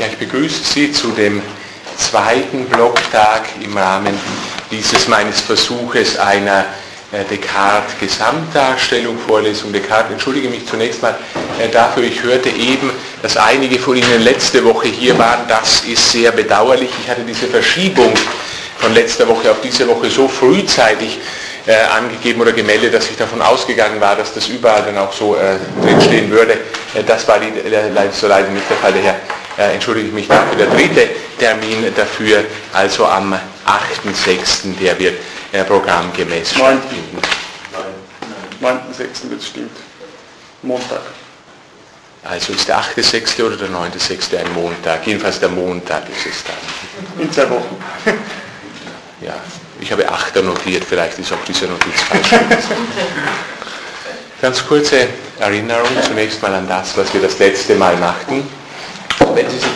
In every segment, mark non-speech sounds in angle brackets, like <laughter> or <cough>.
Ja, ich begrüße Sie zu dem zweiten Blocktag im Rahmen dieses meines Versuches einer äh, Descartes Gesamtdarstellung, Vorlesung Descartes. Entschuldige mich zunächst mal äh, dafür, ich hörte eben, dass einige von Ihnen letzte Woche hier waren. Das ist sehr bedauerlich. Ich hatte diese Verschiebung von letzter Woche auf diese Woche so frühzeitig äh, angegeben oder gemeldet, dass ich davon ausgegangen war, dass das überall dann auch so äh, drinstehen würde. Das war die, äh, so leider nicht der Fall. Daher äh, entschuldige ich mich dafür. Der dritte Termin dafür, also am 8.6., der wird äh, programmgemäß stattfinden. 9.6. das stimmt. Montag. Also ist der 8.6. oder der 9.6. ein Montag? Jedenfalls der Montag ist es dann. In zwei Wochen. <laughs> Ja, ich habe 8 notiert, vielleicht ist auch diese Notiz falsch. <laughs> Ganz kurze Erinnerung zunächst mal an das, was wir das letzte Mal machten. Wenn Sie sich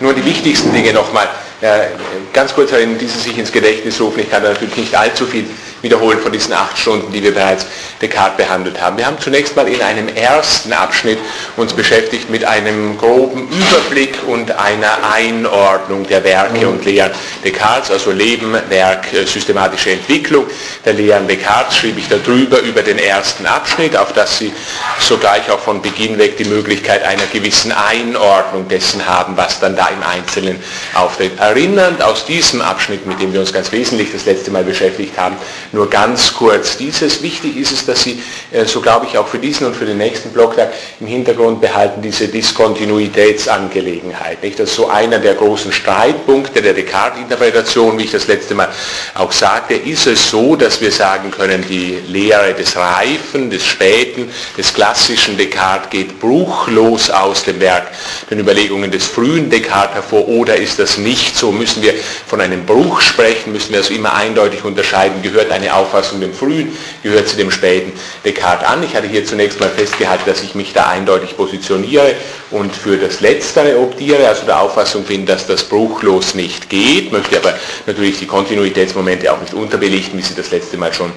nur die wichtigsten Dinge nochmal äh, ganz kurz erinnern, die Sie sich ins Gedächtnis rufen, ich kann da natürlich nicht allzu viel wiederholen von diesen acht Stunden, die wir bereits Descartes behandelt haben. Wir haben zunächst mal in einem ersten Abschnitt uns beschäftigt mit einem groben Überblick und einer Einordnung der Werke und Lehren Descartes, also Leben, Werk, äh, systematische Entwicklung der Lehren Descartes, schrieb ich darüber über den ersten Abschnitt, auf das Sie sogleich auch von Beginn weg die Möglichkeit einer gewissen Einordnung dessen haben, was dann da im Einzelnen auftritt. Erinnernd aus diesem Abschnitt, mit dem wir uns ganz wesentlich das letzte Mal beschäftigt haben, nur ganz kurz. Dieses wichtig ist es, dass Sie, äh, so glaube ich, auch für diesen und für den nächsten Blocktag im Hintergrund behalten, diese Diskontinuitätsangelegenheit. Nicht? Das ist so einer der großen Streitpunkte der Descartes-Interpretation, wie ich das letzte Mal auch sagte, ist es so, dass wir sagen können, die Lehre des Reifen, des Späten, des klassischen Descartes geht bruchlos aus dem Werk, den Überlegungen des frühen Descartes hervor, oder ist das nicht so? Müssen wir von einem Bruch sprechen, müssen wir also immer eindeutig unterscheiden, gehört eine Auffassung dem frühen, gehört sie dem späten Descartes an. Ich hatte hier zunächst mal festgehalten, dass ich mich da eindeutig positioniere und für das Letztere optiere, also der Auffassung bin, dass das bruchlos nicht geht, möchte aber natürlich die Kontinuitätsmomente auch nicht unterbelichten, wie Sie das letzte Mal schon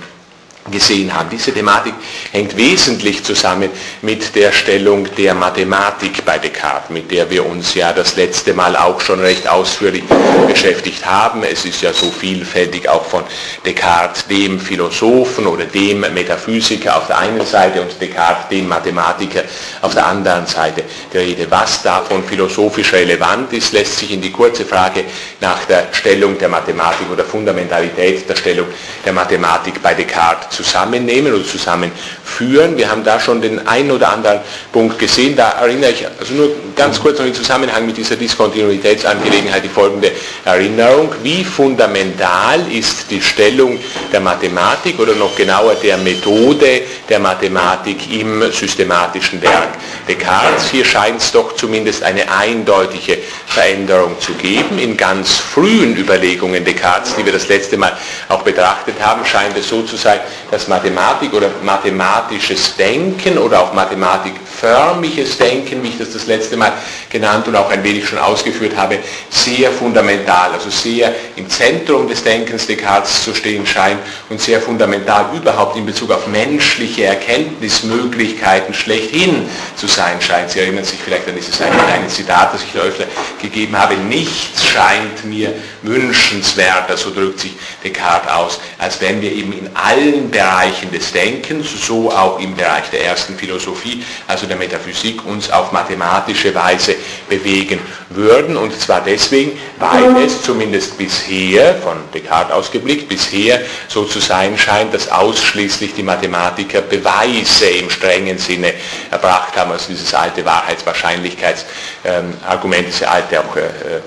gesehen haben. Diese Thematik hängt wesentlich zusammen mit der Stellung der Mathematik bei Descartes, mit der wir uns ja das letzte Mal auch schon recht ausführlich beschäftigt haben. Es ist ja so vielfältig auch von Descartes, dem Philosophen oder dem Metaphysiker auf der einen Seite und Descartes, dem Mathematiker auf der anderen Seite die Rede. Was davon philosophisch relevant ist, lässt sich in die kurze Frage nach der Stellung der Mathematik oder Fundamentalität der Stellung der Mathematik bei Descartes zusammennehmen oder zusammenführen. Wir haben da schon den einen oder anderen Punkt gesehen. Da erinnere ich, also nur ganz kurz noch im Zusammenhang mit dieser Diskontinuitätsangelegenheit die folgende Erinnerung. Wie fundamental ist die Stellung der Mathematik oder noch genauer der Methode der Mathematik im systematischen Werk Descartes? Hier scheint es doch zumindest eine eindeutige Veränderung zu geben. In ganz frühen Überlegungen Descartes, die wir das letzte Mal auch betrachtet haben, scheint es so zu sein, dass Mathematik oder mathematisches Denken oder auch mathematikförmiges Denken, wie ich das das letzte Mal genannt und auch ein wenig schon ausgeführt habe, sehr fundamental, also sehr im Zentrum des Denkens Descartes zu stehen scheint und sehr fundamental überhaupt in Bezug auf menschliche Erkenntnismöglichkeiten schlechthin zu sein scheint. Sie erinnern sich vielleicht an dieses eine kleine Zitat, das ich da öfter gegeben habe. Nichts scheint mir wünschenswerter, so drückt sich Descartes aus, als wenn wir eben in allen Bereichen des Denkens, so auch im Bereich der ersten Philosophie, also der Metaphysik, uns auf mathematische Weise bewegen würden. Und zwar deswegen, weil es zumindest bisher, von Descartes ausgeblickt, bisher so zu sein scheint, dass ausschließlich die Mathematiker Beweise im strengen Sinne erbracht haben, also dieses alte Wahrheitswahrscheinlichkeitsargument, diese alte auch äh, äh,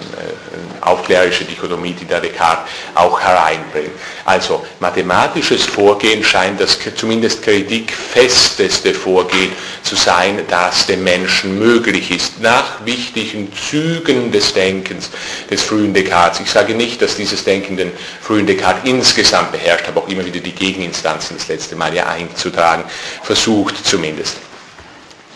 aufklärische Dichotomie, die der Descartes auch hereinbringt. Also mathematisches Vorgehen scheint das zumindest kritikfesteste Vorgehen zu sein, das dem Menschen möglich ist, nach wichtigen Zügen des Denkens des frühen Descartes. Ich sage nicht, dass dieses Denken den frühen Descartes insgesamt beherrscht, habe auch immer wieder die Gegeninstanzen das letzte Mal ja einzutragen, versucht zumindest.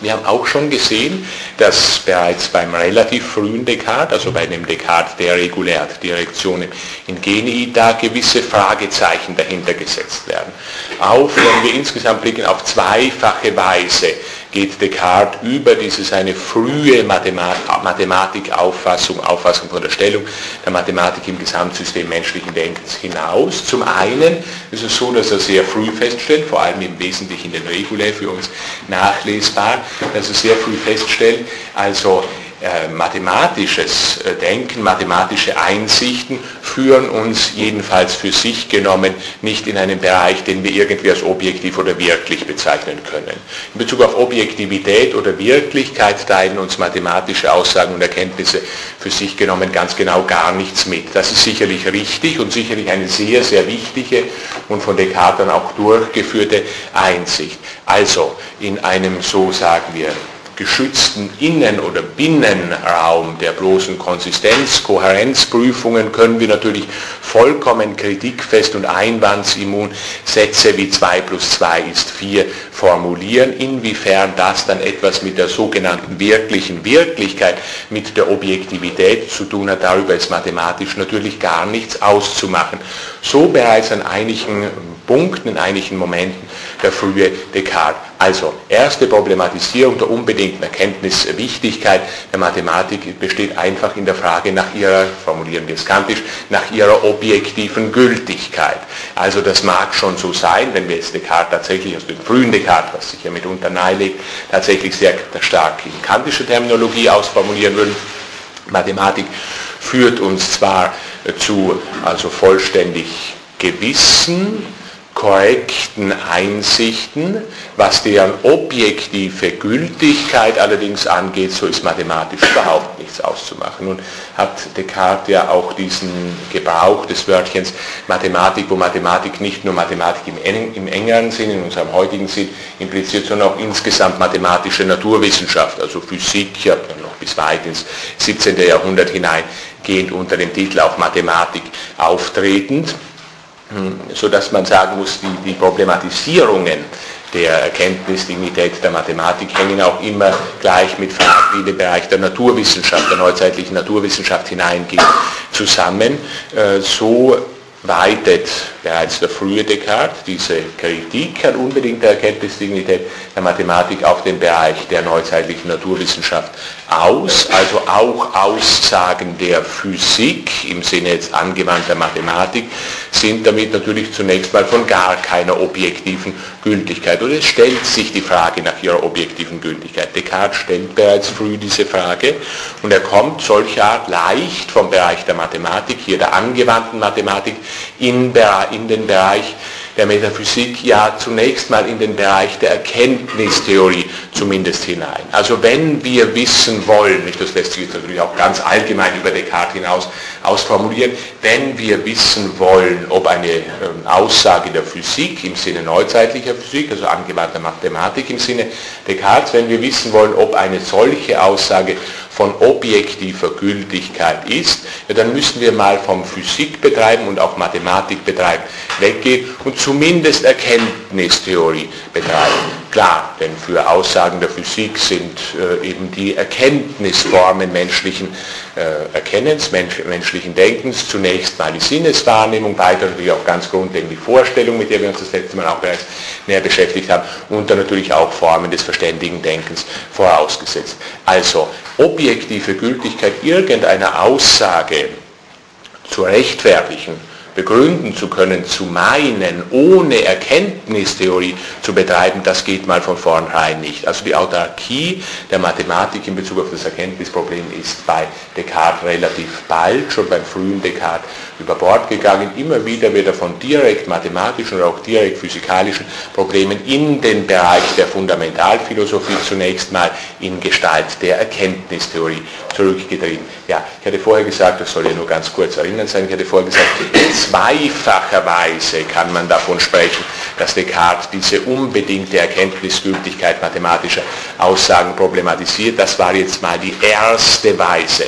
Wir haben auch schon gesehen, dass bereits beim relativ frühen Descartes, also bei dem Descartes der regulärt Direktionen in Genii, da gewisse Fragezeichen dahinter gesetzt werden. Auf, wenn wir insgesamt blicken, auf zweifache Weise geht Descartes über diese seine frühe Mathematikauffassung, Auffassung von der Stellung der Mathematik im Gesamtsystem menschlichen Denkens hinaus. Zum einen ist es so, dass er sehr früh feststellt, vor allem im Wesentlichen in den Regulae für uns nachlesbar, dass er sehr früh feststellt, also mathematisches äh, Denken, mathematische Einsichten führen uns jedenfalls für sich genommen nicht in einen Bereich, den wir irgendwie als objektiv oder wirklich bezeichnen können. In Bezug auf Objektivität oder Wirklichkeit teilen uns mathematische Aussagen und Erkenntnisse für sich genommen ganz genau gar nichts mit. Das ist sicherlich richtig und sicherlich eine sehr, sehr wichtige und von Descartes dann auch durchgeführte Einsicht. Also in einem, so sagen wir, geschützten Innen- oder Binnenraum der bloßen Konsistenz, Kohärenzprüfungen können wir natürlich vollkommen kritikfest und einwandsimmun Sätze wie 2 plus 2 ist 4 formulieren. Inwiefern das dann etwas mit der sogenannten wirklichen Wirklichkeit, mit der Objektivität zu tun hat, darüber ist mathematisch natürlich gar nichts auszumachen. So bereits an einigen Punkten, in einigen Momenten der frühe Descartes. Also, erste Problematisierung der unbedingten Erkenntniswichtigkeit der Mathematik besteht einfach in der Frage nach ihrer, formulieren wir es kantisch, nach ihrer objektiven Gültigkeit. Also das mag schon so sein, wenn wir jetzt Descartes tatsächlich aus dem frühen Descartes, was sich ja mitunter nahelegt, tatsächlich sehr stark in kantischer Terminologie ausformulieren würden. Mathematik führt uns zwar zu also vollständig Gewissen, korrekten Einsichten. Was deren objektive Gültigkeit allerdings angeht, so ist mathematisch überhaupt nichts auszumachen. Nun hat Descartes ja auch diesen Gebrauch des Wörtchens Mathematik, wo Mathematik nicht nur Mathematik im, im engeren Sinn, in unserem heutigen Sinn impliziert, sondern auch insgesamt mathematische Naturwissenschaft, also Physik, ja noch bis weit ins 17. Jahrhundert hineingehend unter dem Titel auch Mathematik auftretend sodass man sagen muss, die, die Problematisierungen der Erkenntnisdignität der Mathematik hängen auch immer gleich mit Fragen, die in den Bereich der Naturwissenschaft, der neuzeitlichen Naturwissenschaft hineingehen, zusammen. Äh, so weitet bereits der frühe Descartes diese Kritik an unbedingter Erkenntnisdignität der Mathematik auf den Bereich der neuzeitlichen Naturwissenschaft aus, also auch Aussagen der Physik im Sinne jetzt angewandter Mathematik sind damit natürlich zunächst mal von gar keiner objektiven Gültigkeit. Und es stellt sich die Frage nach ihrer objektiven Gültigkeit. Descartes stellt bereits früh diese Frage und er kommt solcher Art leicht vom Bereich der Mathematik, hier der angewandten Mathematik, in den Bereich der Metaphysik ja zunächst mal in den Bereich der Erkenntnistheorie zumindest hinein. Also wenn wir wissen wollen, das lässt sich jetzt natürlich auch ganz allgemein über Descartes hinaus ausformulieren, wenn wir wissen wollen, ob eine ähm, Aussage der Physik im Sinne neuzeitlicher Physik, also angewandter Mathematik im Sinne Descartes, wenn wir wissen wollen, ob eine solche Aussage von objektiver Gültigkeit ist, ja, dann müssen wir mal vom Physik betreiben und auch Mathematik betreiben weggehen und zumindest Erkenntnistheorie betreiben. Klar, denn für Aussagen der Physik sind äh, eben die Erkenntnisformen menschlichen äh, Erkennens, mensch, menschlichen Denkens zunächst mal die Sinneswahrnehmung, weiter natürlich auch ganz grundlegend die Vorstellung, mit der wir uns das letzte Mal auch bereits näher beschäftigt haben, und dann natürlich auch Formen des verständigen Denkens vorausgesetzt. Also objektive Gültigkeit irgendeiner Aussage zu rechtfertigen, begründen zu können, zu meinen, ohne Erkenntnistheorie zu betreiben, das geht mal von vornherein nicht. Also die Autarkie der Mathematik in Bezug auf das Erkenntnisproblem ist bei Descartes relativ bald, schon beim frühen Descartes, über Bord gegangen. Immer wieder wird er von direkt mathematischen oder auch direkt physikalischen Problemen in den Bereich der Fundamentalphilosophie zunächst mal in Gestalt der Erkenntnistheorie zurückgetrieben. Ja, ich hatte vorher gesagt, das soll ja nur ganz kurz erinnern sein, ich hatte vorher gesagt, zweifacherweise kann man davon sprechen, dass Descartes diese unbedingte Erkenntnisgültigkeit mathematischer Aussagen problematisiert. Das war jetzt mal die erste Weise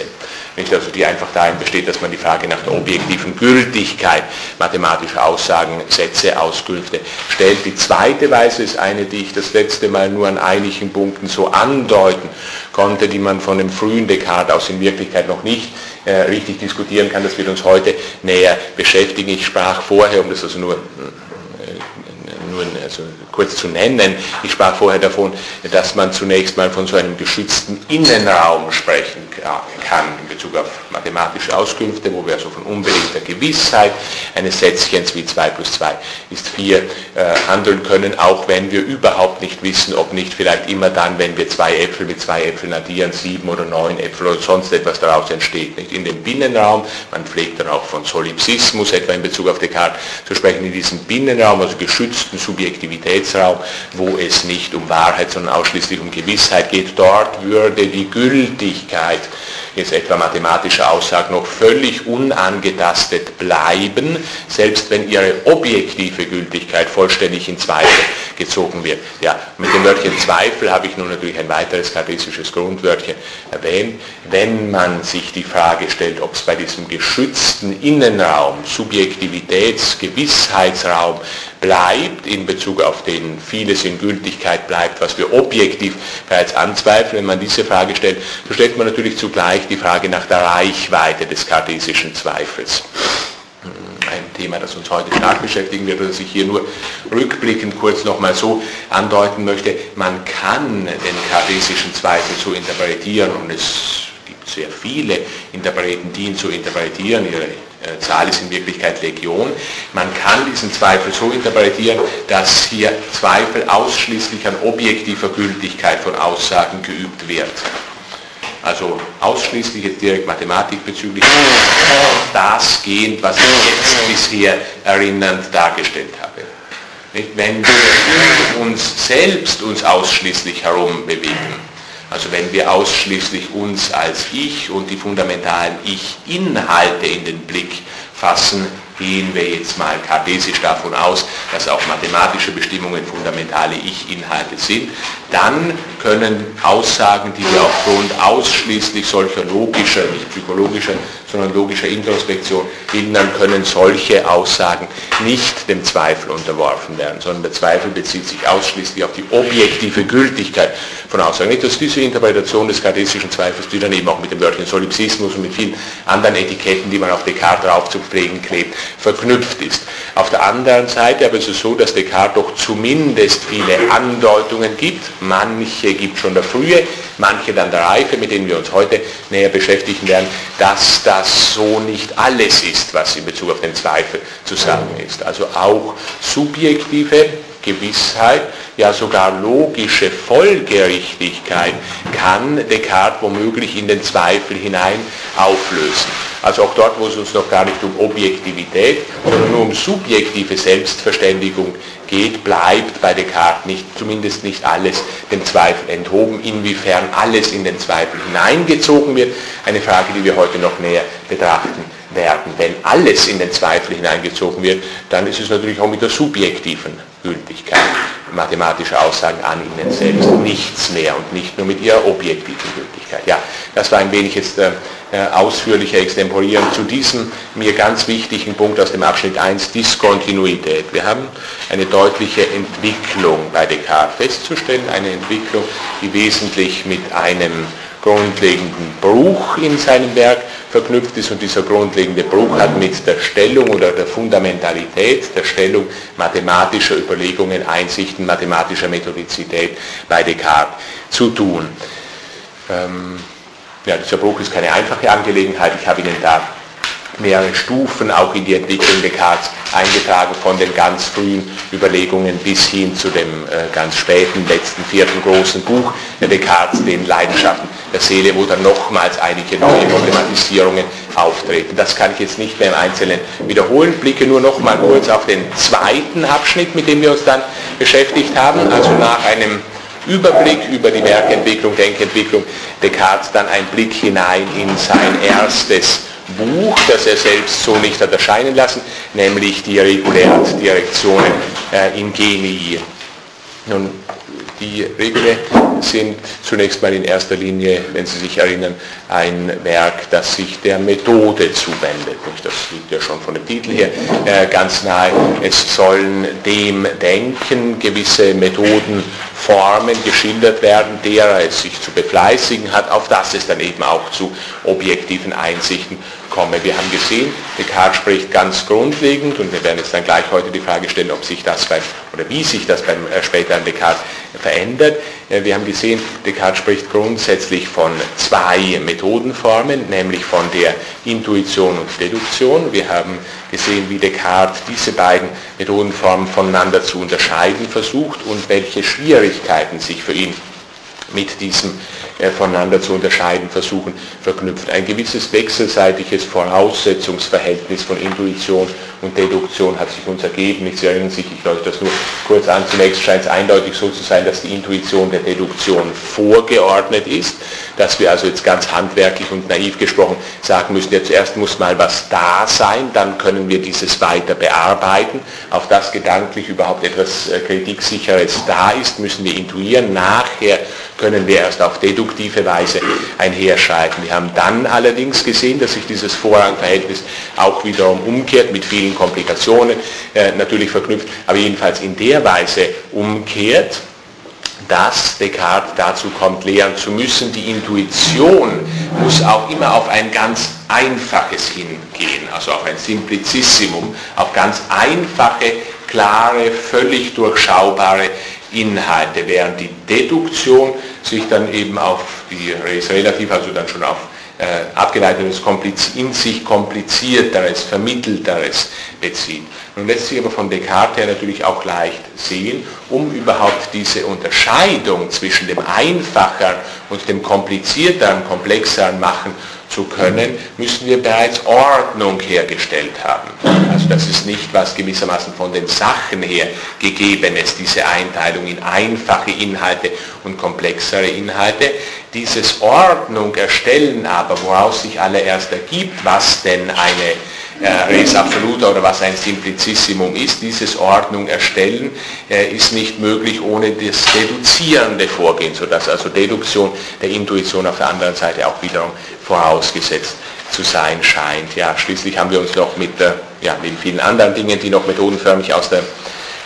nicht? Also die einfach darin besteht, dass man die Frage nach der objektiven Gültigkeit mathematischer Aussagen, Sätze, Auskünfte stellt. Die zweite Weise ist eine, die ich das letzte Mal nur an einigen Punkten so andeuten konnte, die man von dem frühen Descartes aus in Wirklichkeit noch nicht äh, richtig diskutieren kann. Das wird uns heute näher beschäftigen. Ich sprach vorher, um das also nur nur also kurz zu nennen. Ich sprach vorher davon, dass man zunächst mal von so einem geschützten Innenraum sprechen kann in Bezug auf mathematische Auskünfte, wo wir also von unbedingter Gewissheit eines Sätzchens wie 2 plus 2 ist 4 äh, handeln können, auch wenn wir überhaupt nicht wissen, ob nicht vielleicht immer dann, wenn wir zwei Äpfel mit zwei Äpfeln addieren, sieben oder neun Äpfel oder sonst etwas daraus entsteht. Nicht in dem Binnenraum, man pflegt dann auch von Solipsismus, etwa in Bezug auf Descartes, zu sprechen, in diesem Binnenraum, also geschützten Subjektivitätsraum, wo es nicht um Wahrheit, sondern ausschließlich um Gewissheit geht. Dort würde die Gültigkeit jetzt etwa mathematische Aussagen noch völlig unangetastet bleiben, selbst wenn ihre objektive Gültigkeit vollständig in Zweifel gezogen wird. Ja, mit dem Wörtchen Zweifel habe ich nun natürlich ein weiteres kartesisches Grundwörtchen erwähnt. Wenn man sich die Frage stellt, ob es bei diesem geschützten Innenraum, Subjektivitäts-, Gewissheitsraum bleibt, in Bezug auf den vieles in Gültigkeit bleibt, was wir objektiv bereits anzweifeln, wenn man diese Frage stellt, so stellt man natürlich zugleich die Frage nach der Reichweite des kartesischen Zweifels. Hm, ein Thema, das uns heute stark beschäftigen wird, das ich hier nur rückblickend kurz nochmal so andeuten möchte. Man kann den kartesischen Zweifel so interpretieren und es gibt sehr viele Interpreten, die ihn so interpretieren. Ihre äh, Zahl ist in Wirklichkeit Legion. Man kann diesen Zweifel so interpretieren, dass hier Zweifel ausschließlich an objektiver Gültigkeit von Aussagen geübt wird. Also ausschließlich jetzt direkt Mathematik bezüglich das gehend, was ich jetzt bisher erinnernd dargestellt habe. Wenn wir uns selbst uns ausschließlich herum bewegen, also wenn wir ausschließlich uns als Ich und die fundamentalen Ich-Inhalte in den Blick fassen, gehen wir jetzt mal kartesisch davon aus, dass auch mathematische Bestimmungen fundamentale Ich-Inhalte sind, dann können Aussagen, die wir aufgrund ausschließlich solcher logischer, nicht psychologischer, sondern logischer Introspektion hindern, können solche Aussagen nicht dem Zweifel unterworfen werden, sondern der Zweifel bezieht sich ausschließlich auf die objektive Gültigkeit von Aussagen. Nicht, dass diese Interpretation des kartesischen Zweifels, die dann eben auch mit dem Wörtchen Solipsismus und mit vielen anderen Etiketten, die man auf Descartes draufzuprägen klebt, verknüpft ist. Auf der anderen Seite aber ist es so, dass Descartes doch zumindest viele Andeutungen gibt, manche gibt schon der Frühe, manche dann der Reife, mit denen wir uns heute näher beschäftigen werden, dass das so nicht alles ist, was in Bezug auf den Zweifel zu sagen ist. Also auch subjektive Gewissheit, ja sogar logische Folgerichtigkeit kann Descartes womöglich in den Zweifel hinein auflösen. Also auch dort, wo es uns noch gar nicht um Objektivität, sondern nur um subjektive Selbstverständigung geht, bleibt bei Descartes nicht, zumindest nicht alles dem Zweifel enthoben. Inwiefern alles in den Zweifel hineingezogen wird, eine Frage, die wir heute noch näher betrachten werden. Wenn alles in den Zweifel hineingezogen wird, dann ist es natürlich auch mit der subjektiven Gültigkeit mathematischer Aussagen an ihnen selbst nichts mehr und nicht nur mit ihrer objektiven Gültigkeit. Ja, das war ein wenig jetzt äh, äh ausführlicher Extemporieren zu diesem mir ganz wichtigen Punkt aus dem Abschnitt 1, Diskontinuität. Wir haben eine deutliche Entwicklung bei Descartes festzustellen, eine Entwicklung, die wesentlich mit einem grundlegenden Bruch in seinem Werk verknüpft ist und dieser grundlegende Bruch hat mit der Stellung oder der Fundamentalität der Stellung mathematischer Überlegungen, Einsichten, mathematischer Methodizität bei Descartes zu tun. Ähm, ja, dieser Bruch ist keine einfache Angelegenheit. Ich habe Ihnen da mehrere Stufen auch in die Entwicklung Descartes eingetragen, von den ganz frühen Überlegungen bis hin zu dem äh, ganz späten, letzten, vierten großen Buch Descartes, den Leidenschaften der Seele, wo dann nochmals einige neue Problematisierungen auftreten. Das kann ich jetzt nicht mehr im Einzelnen wiederholen. Blicke nur noch mal kurz auf den zweiten Abschnitt, mit dem wir uns dann beschäftigt haben, also nach einem Überblick über die Werkentwicklung, Denkentwicklung Descartes dann ein Blick hinein in sein erstes Buch, das er selbst so nicht hat erscheinen lassen, nämlich die Regulärt Direktionen äh, in Genii. Nun, Die Regule sind zunächst mal in erster Linie, wenn Sie sich erinnern, ein Werk, das sich der Methode zuwendet. Das liegt ja schon von dem Titel her äh, ganz nahe. Es sollen dem Denken gewisse Methodenformen geschildert werden, derer es sich zu befleißigen hat, auf das es dann eben auch zu objektiven Einsichten komme. Wir haben gesehen, Descartes spricht ganz grundlegend und wir werden jetzt dann gleich heute die Frage stellen, ob sich das beim, oder wie sich das beim äh, späteren Descartes verändert. Äh, wir haben gesehen, Descartes spricht grundsätzlich von zwei Methodenformen, nämlich von der Intuition und Deduktion. Wir haben gesehen, wie Descartes diese beiden Methodenformen voneinander zu unterscheiden versucht und welche Schwierigkeiten sich für ihn mit diesem voneinander zu unterscheiden versuchen, verknüpft. Ein gewisses wechselseitiges Voraussetzungsverhältnis von Intuition und Deduktion hat sich uns ergeben. Ich erinnern sich, ich deute das nur kurz an. Zunächst scheint es eindeutig so zu sein, dass die Intuition der Deduktion vorgeordnet ist, dass wir also jetzt ganz handwerklich und naiv gesprochen sagen müssen, ja zuerst muss mal was da sein, dann können wir dieses weiter bearbeiten. Auf das gedanklich überhaupt etwas äh, Kritiksicheres da ist, müssen wir intuieren. Nachher können wir erst auf deduktive Weise einherschreiten. Wir haben dann allerdings gesehen, dass sich dieses Vorrangverhältnis auch wiederum umkehrt, mit vielen Komplikationen äh, natürlich verknüpft, aber jedenfalls in der Weise umkehrt, dass Descartes dazu kommt, lehren zu müssen, die Intuition muss auch immer auf ein ganz einfaches hingehen, also auf ein Simplicissimum, auf ganz einfache, klare, völlig durchschaubare Inhalte, während die Deduktion sich dann eben auf die Res Relativ, also dann schon auf äh, abgeleitetes, in sich komplizierteres, vermittelteres bezieht. Nun lässt sich aber von Descartes her natürlich auch leicht sehen, um überhaupt diese Unterscheidung zwischen dem einfacher und dem komplizierteren, komplexeren machen zu können, müssen wir bereits Ordnung hergestellt haben. Also das ist nicht was gewissermaßen von den Sachen her gegeben ist, diese Einteilung in einfache Inhalte und komplexere Inhalte. Dieses Ordnung erstellen aber, woraus sich allererst ergibt, was denn eine Res Absoluta oder was ein Simplicissimum ist, dieses Ordnung erstellen, äh, ist nicht möglich ohne das deduzierende Vorgehen, sodass also Deduktion der Intuition auf der anderen Seite auch wiederum vorausgesetzt zu sein scheint. Ja, schließlich haben wir uns noch mit, äh, ja, neben vielen anderen Dingen, die noch methodenförmig aus der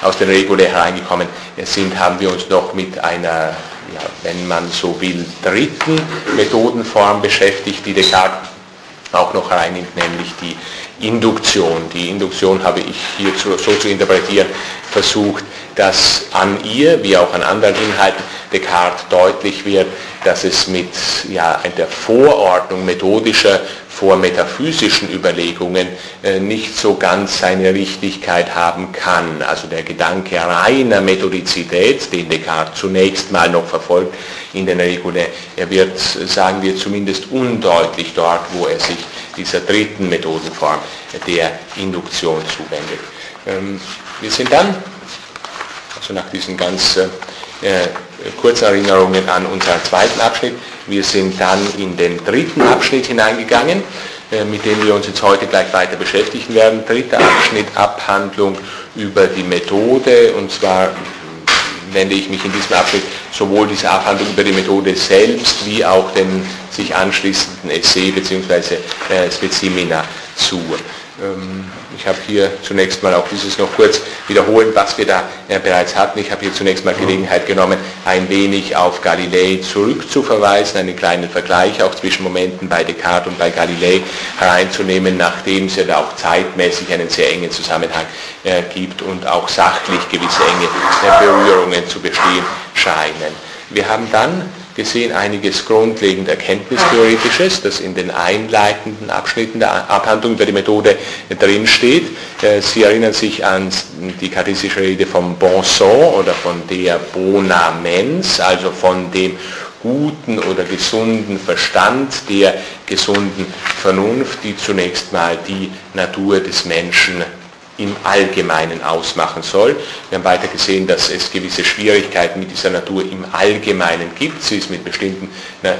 aus den Regulär hereingekommen sind, haben wir uns noch mit einer, ja, wenn man so will, dritten Methodenform beschäftigt, die Descartes auch noch hereinnimmt, nämlich die Induktion. Die Induktion habe ich hier so zu interpretieren versucht, dass an ihr, wie auch an anderen Inhalten Descartes deutlich wird, dass es mit ja, der Vorordnung methodischer vor metaphysischen Überlegungen äh, nicht so ganz seine Richtigkeit haben kann. Also der Gedanke reiner Methodizität, den Descartes zunächst mal noch verfolgt in den Regeln, er wird, sagen wir, zumindest undeutlich dort, wo er sich dieser dritten Methodenform der Induktion zuwendet. Ähm, wir sind dann, also nach diesen ganz äh, äh, Kurzerinnerungen an unseren zweiten Abschnitt, wir sind dann in den dritten Abschnitt hineingegangen, äh, mit dem wir uns jetzt heute gleich weiter beschäftigen werden. Dritter Abschnitt, Abhandlung über die Methode, und zwar wende ich mich in diesem Abschnitt sowohl diese Abhandlung über die Methode selbst wie auch den sich anschließenden Essay bzw. Äh, Spezimina zu. Ähm, ich habe hier zunächst mal auch dieses noch kurz wiederholen, was wir da äh, bereits hatten. Ich habe hier zunächst mal Gelegenheit genommen, ein wenig auf Galilei zurückzuverweisen, einen kleinen Vergleich auch zwischen Momenten bei Descartes und bei Galilei hereinzunehmen, nachdem es ja da auch zeitmäßig einen sehr engen Zusammenhang äh, gibt und auch sachlich gewisse enge äh, Berührungen zu bestehen scheinen. Wir haben dann gesehen einiges grundlegend Erkenntnistheoretisches, das in den einleitenden Abschnitten der Abhandlung über die Methode drinsteht. Äh, Sie erinnern sich an die kartesische Rede vom Bon oder von der Bona Mens, also von dem guten oder gesunden Verstand, der gesunden Vernunft, die zunächst mal die Natur des Menschen im Allgemeinen ausmachen soll. Wir haben weiter gesehen, dass es gewisse Schwierigkeiten mit dieser Natur im Allgemeinen gibt. Sie ist mit bestimmten äh,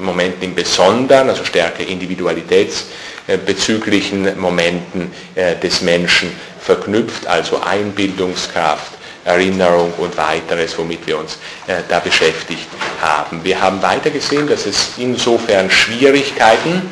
Momenten im Besonderen, also stärker individualitätsbezüglichen Momenten äh, des Menschen verknüpft, also Einbildungskraft, Erinnerung und weiteres, womit wir uns äh, da beschäftigt haben. Wir haben weiter gesehen, dass es insofern Schwierigkeiten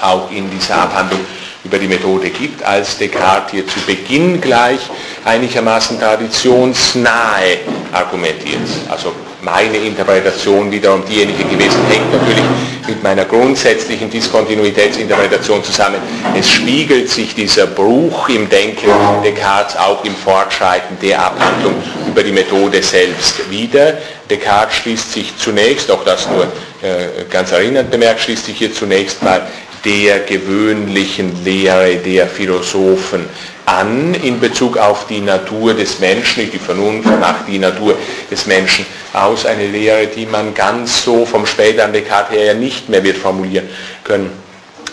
auch in dieser Abhandlung über die Methode gibt, als Descartes hier zu Beginn gleich einigermaßen traditionsnahe argumentiert. Also meine Interpretation wiederum diejenige gewesen, hängt natürlich mit meiner grundsätzlichen Diskontinuitätsinterpretation zusammen. Es spiegelt sich dieser Bruch im Denken Descartes auch im Fortschreiten der Abhandlung über die Methode selbst wieder. Descartes schließt sich zunächst, auch das nur äh, ganz erinnernd bemerkt, schließt sich hier zunächst mal der gewöhnlichen Lehre der Philosophen an in Bezug auf die Natur des Menschen, nicht die Vernunft macht die Natur des Menschen aus, eine Lehre, die man ganz so vom späteren Descartes her ja nicht mehr wird formulieren können.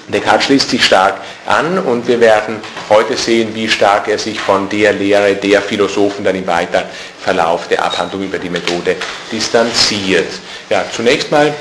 Descartes schließt sich stark an und wir werden heute sehen, wie stark er sich von der Lehre der Philosophen dann im weiteren Verlauf der Abhandlung über die Methode distanziert. Ja, zunächst mal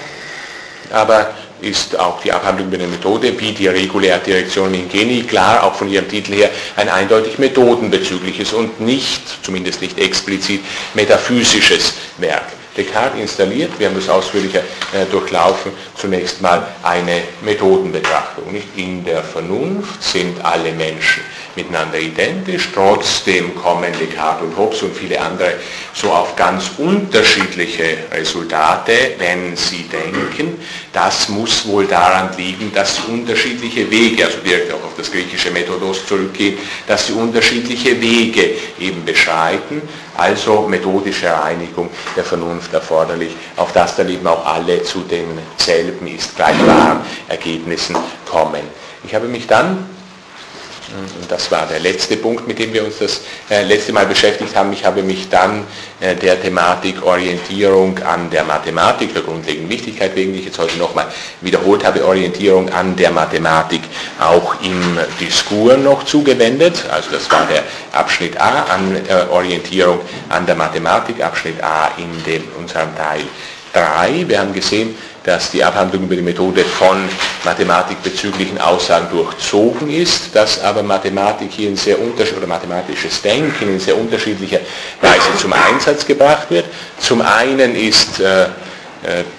aber ist auch die Abhandlung über eine Methode wie die reguläre Direktion in Geni klar, auch von ihrem Titel her, ein eindeutig methodenbezügliches und nicht, zumindest nicht explizit, metaphysisches Werk. Descartes installiert, wir haben das ausführlicher äh, durchlaufen, zunächst mal eine Methodenbetrachtung. Nicht? In der Vernunft sind alle Menschen miteinander identisch, trotzdem kommen Descartes und Hobbes und viele andere so auf ganz unterschiedliche Resultate, wenn sie denken, das muss wohl daran liegen, dass sie unterschiedliche Wege, also direkt auch auf das griechische Methodos zurückgehen, dass sie unterschiedliche Wege eben beschreiten, also methodische Reinigung der Vernunft erforderlich, auf das dann eben auch alle zu denselben ist gleich wahren Ergebnissen kommen. Ich habe mich dann das war der letzte Punkt, mit dem wir uns das äh, letzte Mal beschäftigt haben. Ich habe mich dann äh, der Thematik Orientierung an der Mathematik, der grundlegenden Wichtigkeit wegen, die ich jetzt heute nochmal wiederholt habe, Orientierung an der Mathematik auch im Diskurs noch zugewendet. Also das war der Abschnitt A an äh, Orientierung an der Mathematik, Abschnitt A in dem, unserem Teil 3. Wir haben gesehen, dass die Abhandlung über die Methode von mathematikbezüglichen Aussagen durchzogen ist, dass aber Mathematik hier in sehr oder mathematisches Denken in sehr unterschiedlicher Weise zum Einsatz gebracht wird. Zum einen ist, äh, äh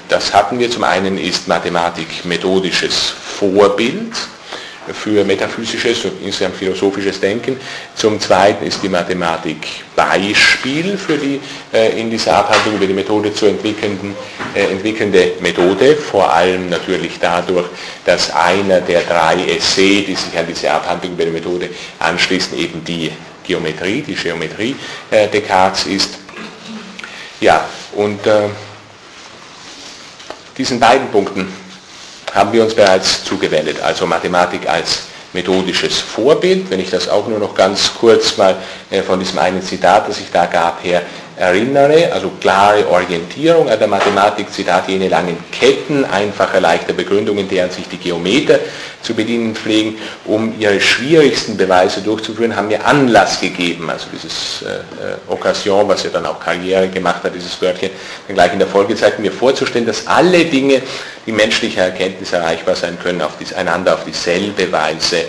das hatten wir, zum einen ist Mathematik methodisches Vorbild, für metaphysisches und insgesamt philosophisches Denken. Zum Zweiten ist die Mathematik Beispiel für die äh, in dieser Abhandlung über die Methode zu entwickelnden, äh, entwickelnde Methode, vor allem natürlich dadurch, dass einer der drei Essay, die sich an diese Abhandlung über die Methode anschließen, eben die Geometrie, die Geometrie äh, Descartes ist. Ja, und äh, diesen beiden Punkten haben wir uns bereits zugewendet. Also Mathematik als methodisches Vorbild, wenn ich das auch nur noch ganz kurz mal äh, von diesem einen Zitat, das ich da gab, her erinnere, also klare Orientierung an der Mathematik, Zitat, jene langen Ketten einfacher, leichter Begründungen, deren sich die Geometer zu bedienen pflegen, um ihre schwierigsten Beweise durchzuführen, haben mir Anlass gegeben, also dieses äh, äh, Occasion, was ja dann auch Karriere gemacht hat, dieses Wörtchen, dann gleich in der Folgezeit mir vorzustellen, dass alle Dinge, die menschlicher Erkenntnis erreichbar sein können, auf dies, einander auf dieselbe Weise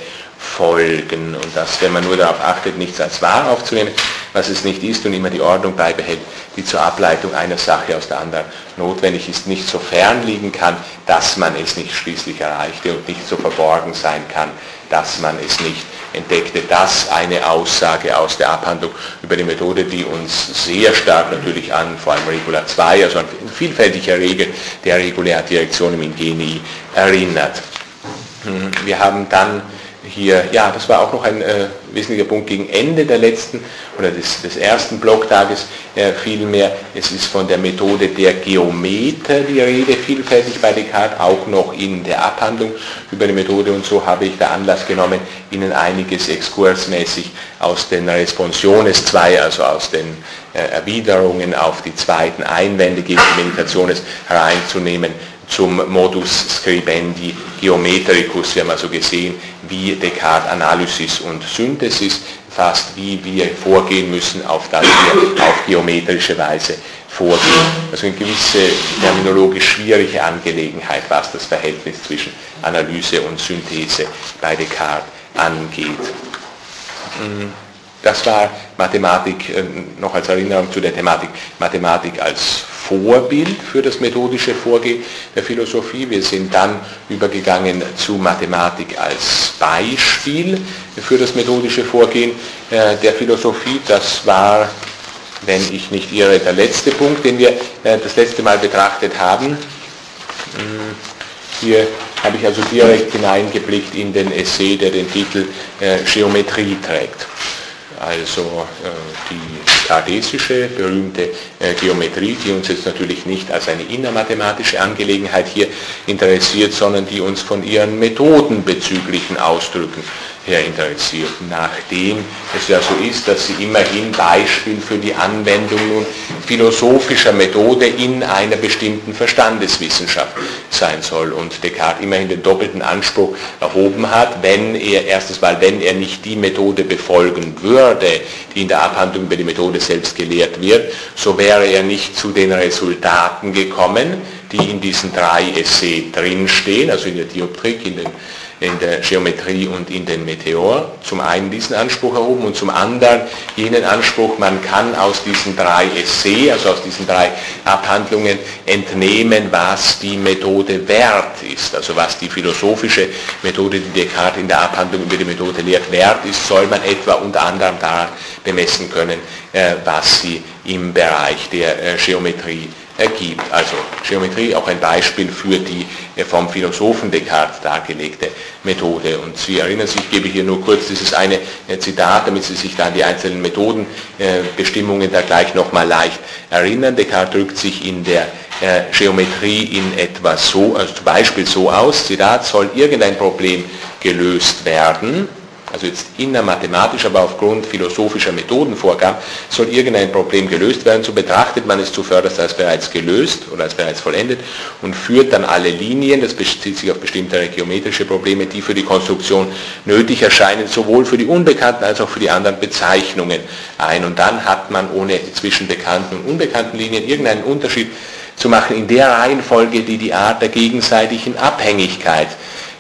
folgen und dass, wenn man nur darauf achtet, nichts als wahr aufzunehmen, was es nicht ist und immer die Ordnung beibehält, die zur Ableitung einer Sache aus der anderen notwendig ist, nicht so fern liegen kann, dass man es nicht schließlich erreichte und nicht so verborgen sein kann, dass man es nicht entdeckte. Das eine Aussage aus der Abhandlung über die Methode, die uns sehr stark natürlich an vor allem Regula 2, also an vielfältiger Regel der Regulärdirektion im Ingeni erinnert. Hm, wir haben dann hier, ja, das war auch noch ein äh, wesentlicher Punkt gegen Ende der letzten oder des, des ersten Blocktages äh, vielmehr. Es ist von der Methode der Geometer die Rede, vielfältig bei Descartes, auch noch in der Abhandlung über die Methode und so habe ich da Anlass genommen, Ihnen einiges exkursmäßig aus den Responsiones 2, also aus den äh, Erwiderungen auf die zweiten Einwände gegen die Meditationes hereinzunehmen zum Modus scribendi geometricus. Wir haben also gesehen, wie Descartes Analysis und Synthesis fasst, wie wir vorgehen müssen, auf das wir auf geometrische Weise vorgehen. Also eine gewisse terminologisch schwierige Angelegenheit, was das Verhältnis zwischen Analyse und Synthese bei Descartes angeht. Das war Mathematik, äh, noch als Erinnerung zu der Thematik, Mathematik als Vorbild für das methodische Vorgehen der Philosophie. Wir sind dann übergegangen zu Mathematik als Beispiel für das methodische Vorgehen äh, der Philosophie. Das war, wenn ich nicht irre, der letzte Punkt, den wir äh, das letzte Mal betrachtet haben. Hm, hier habe ich also direkt hineingeblickt in den Essay, der den Titel Geometrie trägt. Also äh, die kartesische berühmte äh, Geometrie, die uns jetzt natürlich nicht als eine innermathematische Angelegenheit hier interessiert, sondern die uns von ihren methodenbezüglichen Ausdrücken her interessiert, nachdem es ja so ist, dass sie immerhin Beispiel für die Anwendung nun philosophischer Methode in einer bestimmten Verstandeswissenschaft sein soll. Und Descartes immerhin den doppelten Anspruch erhoben hat, wenn er erstens mal, wenn er nicht die Methode befolgen würde, die in der Abhandlung über die Methode selbst gelehrt wird, so wäre er nicht zu den Resultaten gekommen, die in diesen drei Essays drinstehen, also in der Dioptrik, in den in der Geometrie und in den Meteor. Zum einen diesen Anspruch erhoben und zum anderen jenen Anspruch, man kann aus diesen drei Essays, also aus diesen drei Abhandlungen entnehmen, was die Methode wert ist. Also was die philosophische Methode, die Descartes in der Abhandlung über die Methode lehrt, wert ist, soll man etwa unter anderem daran bemessen können, äh, was sie im Bereich der äh, Geometrie ergibt. Also Geometrie auch ein Beispiel für die äh, vom Philosophen Descartes dargelegte Methode. Und Sie erinnern sich, ich gebe hier nur kurz dieses eine äh, Zitat, damit Sie sich da an die einzelnen Methodenbestimmungen da gleich nochmal leicht erinnern. Descartes drückt sich in der äh, Geometrie in etwa so, also zum Beispiel so aus, Zitat, soll irgendein Problem gelöst werden, also jetzt innermathematisch, aber aufgrund philosophischer Methodenvorgaben, soll irgendein Problem gelöst werden, so betrachtet man es zuvörderst als bereits gelöst oder als bereits vollendet und führt dann alle Linien, das bezieht sich auf bestimmte geometrische Probleme, die für die Konstruktion nötig erscheinen, sowohl für die unbekannten als auch für die anderen Bezeichnungen ein. Und dann hat man ohne zwischen bekannten und unbekannten Linien irgendeinen Unterschied zu machen in der Reihenfolge, die die Art der gegenseitigen Abhängigkeit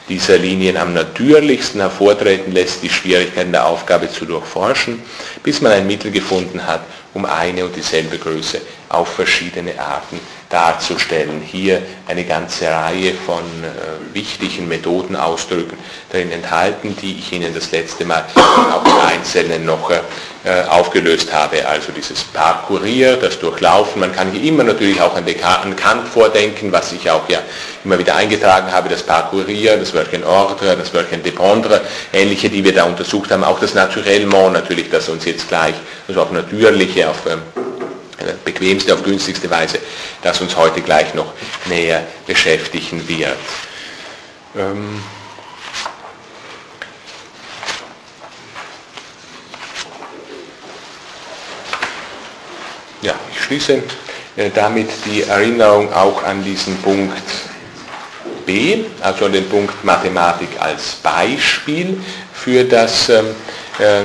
dieser Linien am natürlichsten hervortreten lässt, die Schwierigkeiten der Aufgabe zu durchforschen, bis man ein Mittel gefunden hat, um eine und dieselbe Größe auf verschiedene Arten darzustellen. Hier eine ganze Reihe von äh, wichtigen Methodenausdrücken darin enthalten, die ich Ihnen das letzte Mal auch im Einzelnen noch äh, aufgelöst habe. Also dieses Parcourier, das Durchlaufen. Man kann hier immer natürlich auch an, an Kant vordenken, was ich auch ja immer wieder eingetragen habe, das Parcourier, das Wörtchen Ordre, das Wörtchen Dependre, ähnliche, die wir da untersucht haben. Auch das Naturellement natürlich, das uns jetzt gleich, also auf natürliche, auf ähm, bequemste, auf günstigste Weise, das uns heute gleich noch näher beschäftigen wird. Ähm ja, ich schließe äh, damit die Erinnerung auch an diesen Punkt B, also an den Punkt Mathematik als Beispiel für das ähm, äh,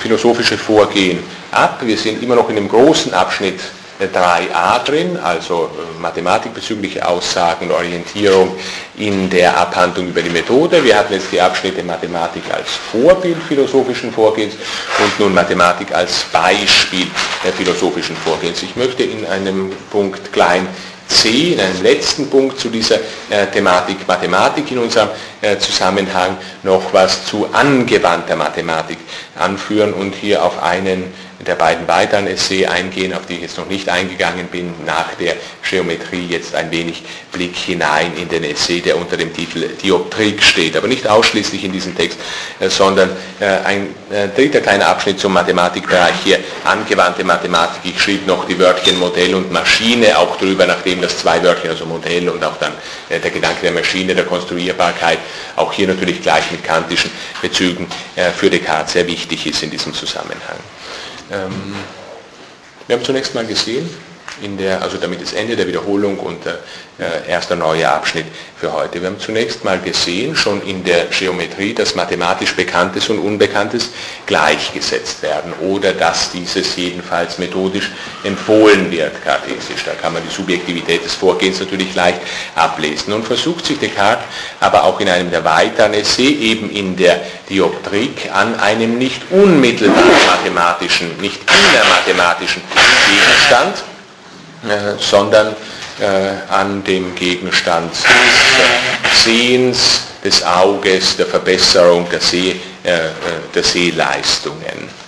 philosophische Vorgehen ab. Wir sind immer noch in dem großen Abschnitt 3a drin, also äh, mathematikbezügliche Aussagen und Orientierung in der Abhandlung über die Methode. Wir hatten jetzt die Abschnitte Mathematik als Vorbild philosophischen Vorgehens und nun Mathematik als Beispiel der philosophischen Vorgehens. Ich möchte in einem Punkt klein C, in einem letzten Punkt zu dieser äh, Thematik Mathematik in unserem äh, Zusammenhang noch was zu angewandter Mathematik anführen und hier auf einen der beiden weiteren Essay eingehen, auf die ich jetzt noch nicht eingegangen bin, nach der Geometrie jetzt ein wenig Blick hinein in den Essay, der unter dem Titel Dioptrik steht, aber nicht ausschließlich in diesem Text, äh, sondern äh, ein äh, dritter kleiner Abschnitt zum Mathematikbereich hier, angewandte Mathematik. Ich schrieb noch die Wörtchen Modell und Maschine auch drüber, nachdem das zwei Wörtchen, also Modell und auch dann der Gedanke der Maschine, der Konstruierbarkeit, auch hier natürlich gleich mit kantischen Bezügen für Descartes sehr wichtig ist in diesem Zusammenhang. Ähm, wir haben zunächst mal gesehen, in der, also damit das Ende der Wiederholung und der äh, erster neue Abschnitt für heute. Wir haben zunächst mal gesehen, schon in der Geometrie, dass mathematisch Bekanntes und Unbekanntes gleichgesetzt werden oder dass dieses jedenfalls methodisch empfohlen wird, kartesisch. Da kann man die Subjektivität des Vorgehens natürlich leicht ablesen. Und versucht sich Descartes aber auch in einem der weiteren Essay, eben in der Dioptrik, an einem nicht unmittelbar mathematischen, nicht innermathematischen Gegenstand, sondern äh, an dem Gegenstand des Sehens, des Auges, der Verbesserung der, Seh, äh, der Sehleistungen.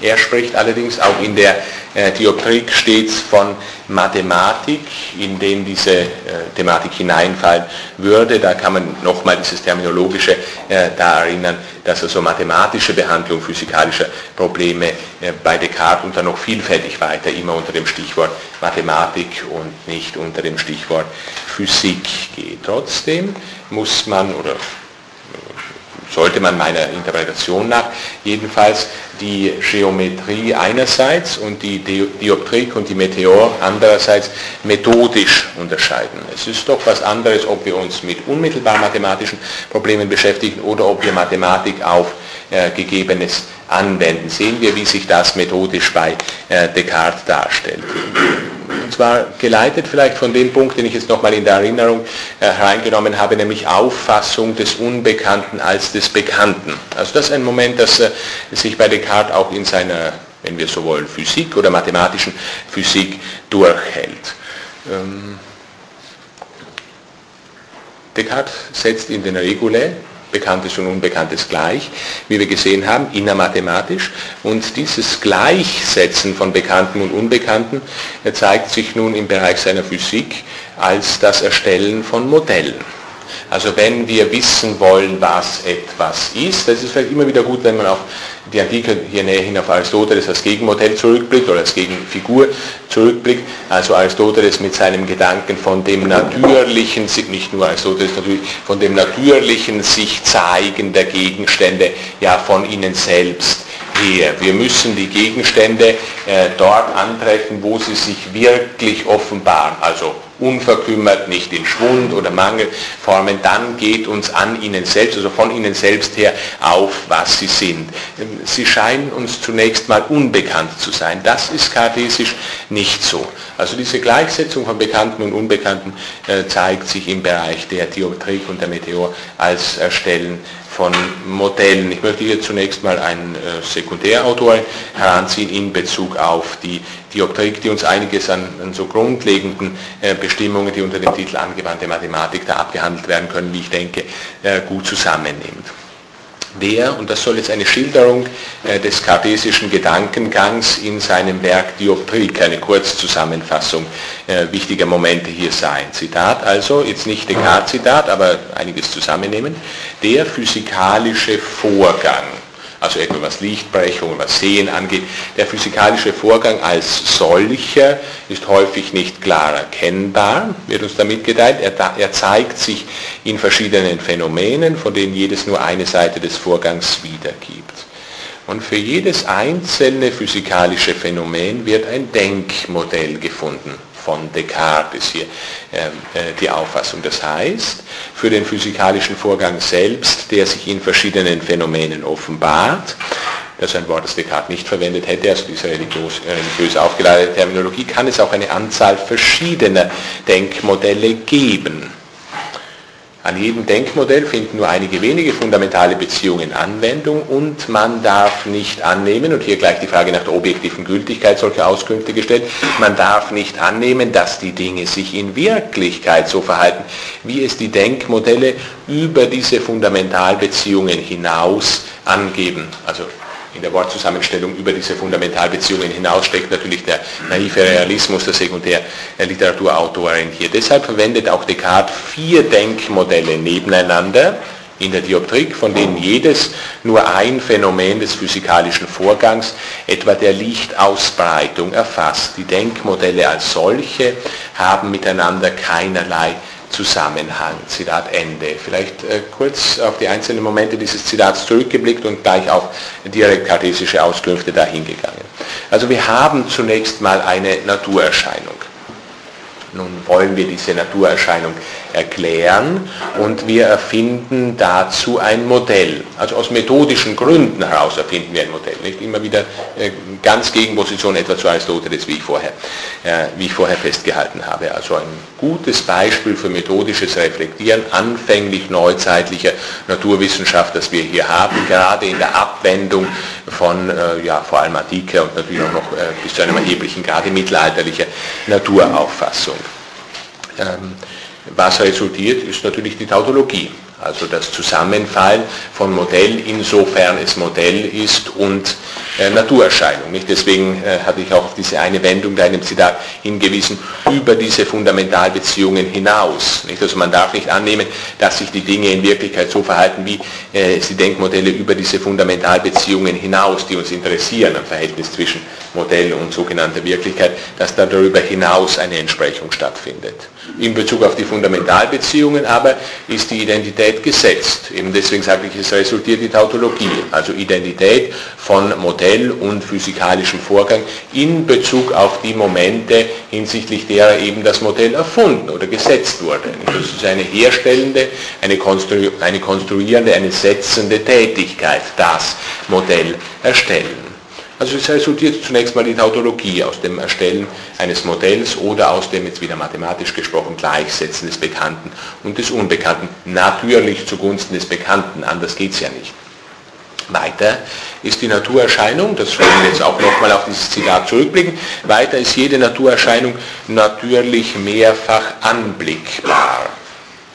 Er spricht allerdings auch in der äh, Dioptrik stets von Mathematik, in den diese äh, Thematik hineinfallen würde. Da kann man nochmal dieses Terminologische äh, da erinnern, dass also mathematische Behandlung physikalischer Probleme bei Descartes und dann noch vielfältig weiter immer unter dem Stichwort Mathematik und nicht unter dem Stichwort Physik geht. Trotzdem muss man oder sollte man meiner Interpretation nach jedenfalls die Geometrie einerseits und die Dioptrik und die Meteor andererseits methodisch unterscheiden. Es ist doch was anderes, ob wir uns mit unmittelbar mathematischen Problemen beschäftigen oder ob wir Mathematik auf äh, Gegebenes anwenden. Sehen wir, wie sich das methodisch bei äh, Descartes darstellt. Und zwar geleitet vielleicht von dem Punkt, den ich jetzt nochmal in der Erinnerung äh, hereingenommen habe, nämlich Auffassung des Unbekannten als des Bekannten. Also das ist ein Moment, das äh, sich bei Descartes auch in seiner, wenn wir so wollen, Physik oder mathematischen Physik durchhält. Ähm, Descartes setzt in den Regulae Bekanntes und Unbekanntes gleich, wie wir gesehen haben, innermathematisch. Und dieses Gleichsetzen von Bekannten und Unbekannten zeigt sich nun im Bereich seiner Physik als das Erstellen von Modellen. Also wenn wir wissen wollen, was etwas ist, das ist vielleicht immer wieder gut, wenn man auf die Antike hier näherhin auf Aristoteles als Gegenmodell zurückblickt oder als Gegenfigur zurückblickt. Also Aristoteles mit seinem Gedanken von dem natürlichen, nicht nur Aristoteles natürlich, von dem natürlichen sich zeigen der Gegenstände ja von ihnen selbst her. Wir müssen die Gegenstände äh, dort antreffen, wo sie sich wirklich offenbaren. Also unverkümmert, nicht in Schwund oder Mangelformen, dann geht uns an ihnen selbst, also von ihnen selbst her auf, was sie sind. Sie scheinen uns zunächst mal unbekannt zu sein. Das ist kartesisch nicht so. Also diese Gleichsetzung von Bekannten und Unbekannten äh, zeigt sich im Bereich der Dioptrik und der Meteor als Erstellen von Modellen. Ich möchte hier zunächst mal einen äh, Sekundärautor heranziehen in Bezug auf die Dioptrik, die uns einiges an, an so grundlegenden äh, Bestimmungen, die unter dem Titel angewandte Mathematik da abgehandelt werden können, wie ich denke, äh, gut zusammennimmt wer, und das soll jetzt eine Schilderung äh, des kartesischen Gedankengangs in seinem Werk Dioptrik, eine Kurzzusammenfassung äh, wichtiger Momente hier sein. Zitat also, jetzt nicht Descartes-Zitat, aber einiges zusammennehmen, der physikalische Vorgang also etwa was Lichtbrechung, was Sehen angeht. Der physikalische Vorgang als solcher ist häufig nicht klar erkennbar, wird uns damit geteilt. Er, er zeigt sich in verschiedenen Phänomenen, von denen jedes nur eine Seite des Vorgangs wiedergibt. Und für jedes einzelne physikalische Phänomen wird ein Denkmodell gefunden von Descartes ist hier ähm, äh, die Auffassung. Das heißt, für den physikalischen Vorgang selbst, der sich in verschiedenen Phänomenen offenbart, das ist ein Wort, das Descartes nicht verwendet hätte, also diese religiös, äh, religiös aufgeleitete Terminologie, kann es auch eine Anzahl verschiedener Denkmodelle geben. An jedem Denkmodell finden nur einige wenige fundamentale Beziehungen Anwendung und man darf nicht annehmen, und hier gleich die Frage nach der objektiven Gültigkeit solcher Auskünfte gestellt, man darf nicht annehmen, dass die Dinge sich in Wirklichkeit so verhalten, wie es die Denkmodelle über diese Fundamentalbeziehungen hinaus angeben. Also in der Wortzusammenstellung über diese Fundamentalbeziehungen hinaus steckt natürlich der naive Realismus der Sekundärliteraturautorin hier. Deshalb verwendet auch Descartes vier Denkmodelle nebeneinander in der Dioptrik, von denen jedes nur ein Phänomen des physikalischen Vorgangs, etwa der Lichtausbreitung, erfasst. Die Denkmodelle als solche haben miteinander keinerlei Zusammenhang. Zitat Ende. Vielleicht äh, kurz auf die einzelnen Momente dieses Zitats zurückgeblickt und gleich auf direkt kartesische Auskünfte dahingegangen. Also wir haben zunächst mal eine Naturerscheinung. Nun wollen wir diese Naturerscheinung erklären und wir erfinden dazu ein Modell. Also aus methodischen Gründen heraus erfinden wir ein Modell. Nicht immer wieder äh, ganz Gegenposition etwa zu Aristoteles, wie ich vorher, äh, wie ich vorher festgehalten habe. Also ein gutes Beispiel für methodisches Reflektieren anfänglich neuzeitlicher Naturwissenschaft, das wir hier haben, gerade in der Abwendung von äh, ja, vor allem antiker und natürlich auch noch bis zu einem erheblichen Grade mittelalterlicher Naturauffassung. Ähm, was resultiert, ist natürlich die Tautologie, also das Zusammenfallen von Modell, insofern es Modell ist und äh, Naturerscheinung. Nicht? Deswegen äh, hatte ich auch auf diese eine Wendung da in dem Zitat hingewiesen, über diese Fundamentalbeziehungen hinaus. Nicht? Also man darf nicht annehmen, dass sich die Dinge in Wirklichkeit so verhalten, wie äh, sie Denkmodelle über diese Fundamentalbeziehungen hinaus, die uns interessieren, am Verhältnis zwischen Modell und sogenannter Wirklichkeit, dass da darüber hinaus eine Entsprechung stattfindet. In Bezug auf die Fundamentalbeziehungen aber ist die Identität gesetzt. Eben deswegen sage ich, es resultiert die Tautologie, also Identität von Modell und physikalischem Vorgang in Bezug auf die Momente, hinsichtlich derer eben das Modell erfunden oder gesetzt wurde. Das ist eine herstellende, eine, konstru eine konstruierende, eine setzende Tätigkeit, das Modell erstellen. Also es resultiert zunächst mal die Tautologie aus dem Erstellen eines Modells oder aus dem, jetzt wieder mathematisch gesprochen, Gleichsetzen des Bekannten und des Unbekannten. Natürlich zugunsten des Bekannten, anders geht es ja nicht. Weiter ist die Naturerscheinung, das wollen wir jetzt auch nochmal auf dieses Zitat zurückblicken, weiter ist jede Naturerscheinung natürlich mehrfach anblickbar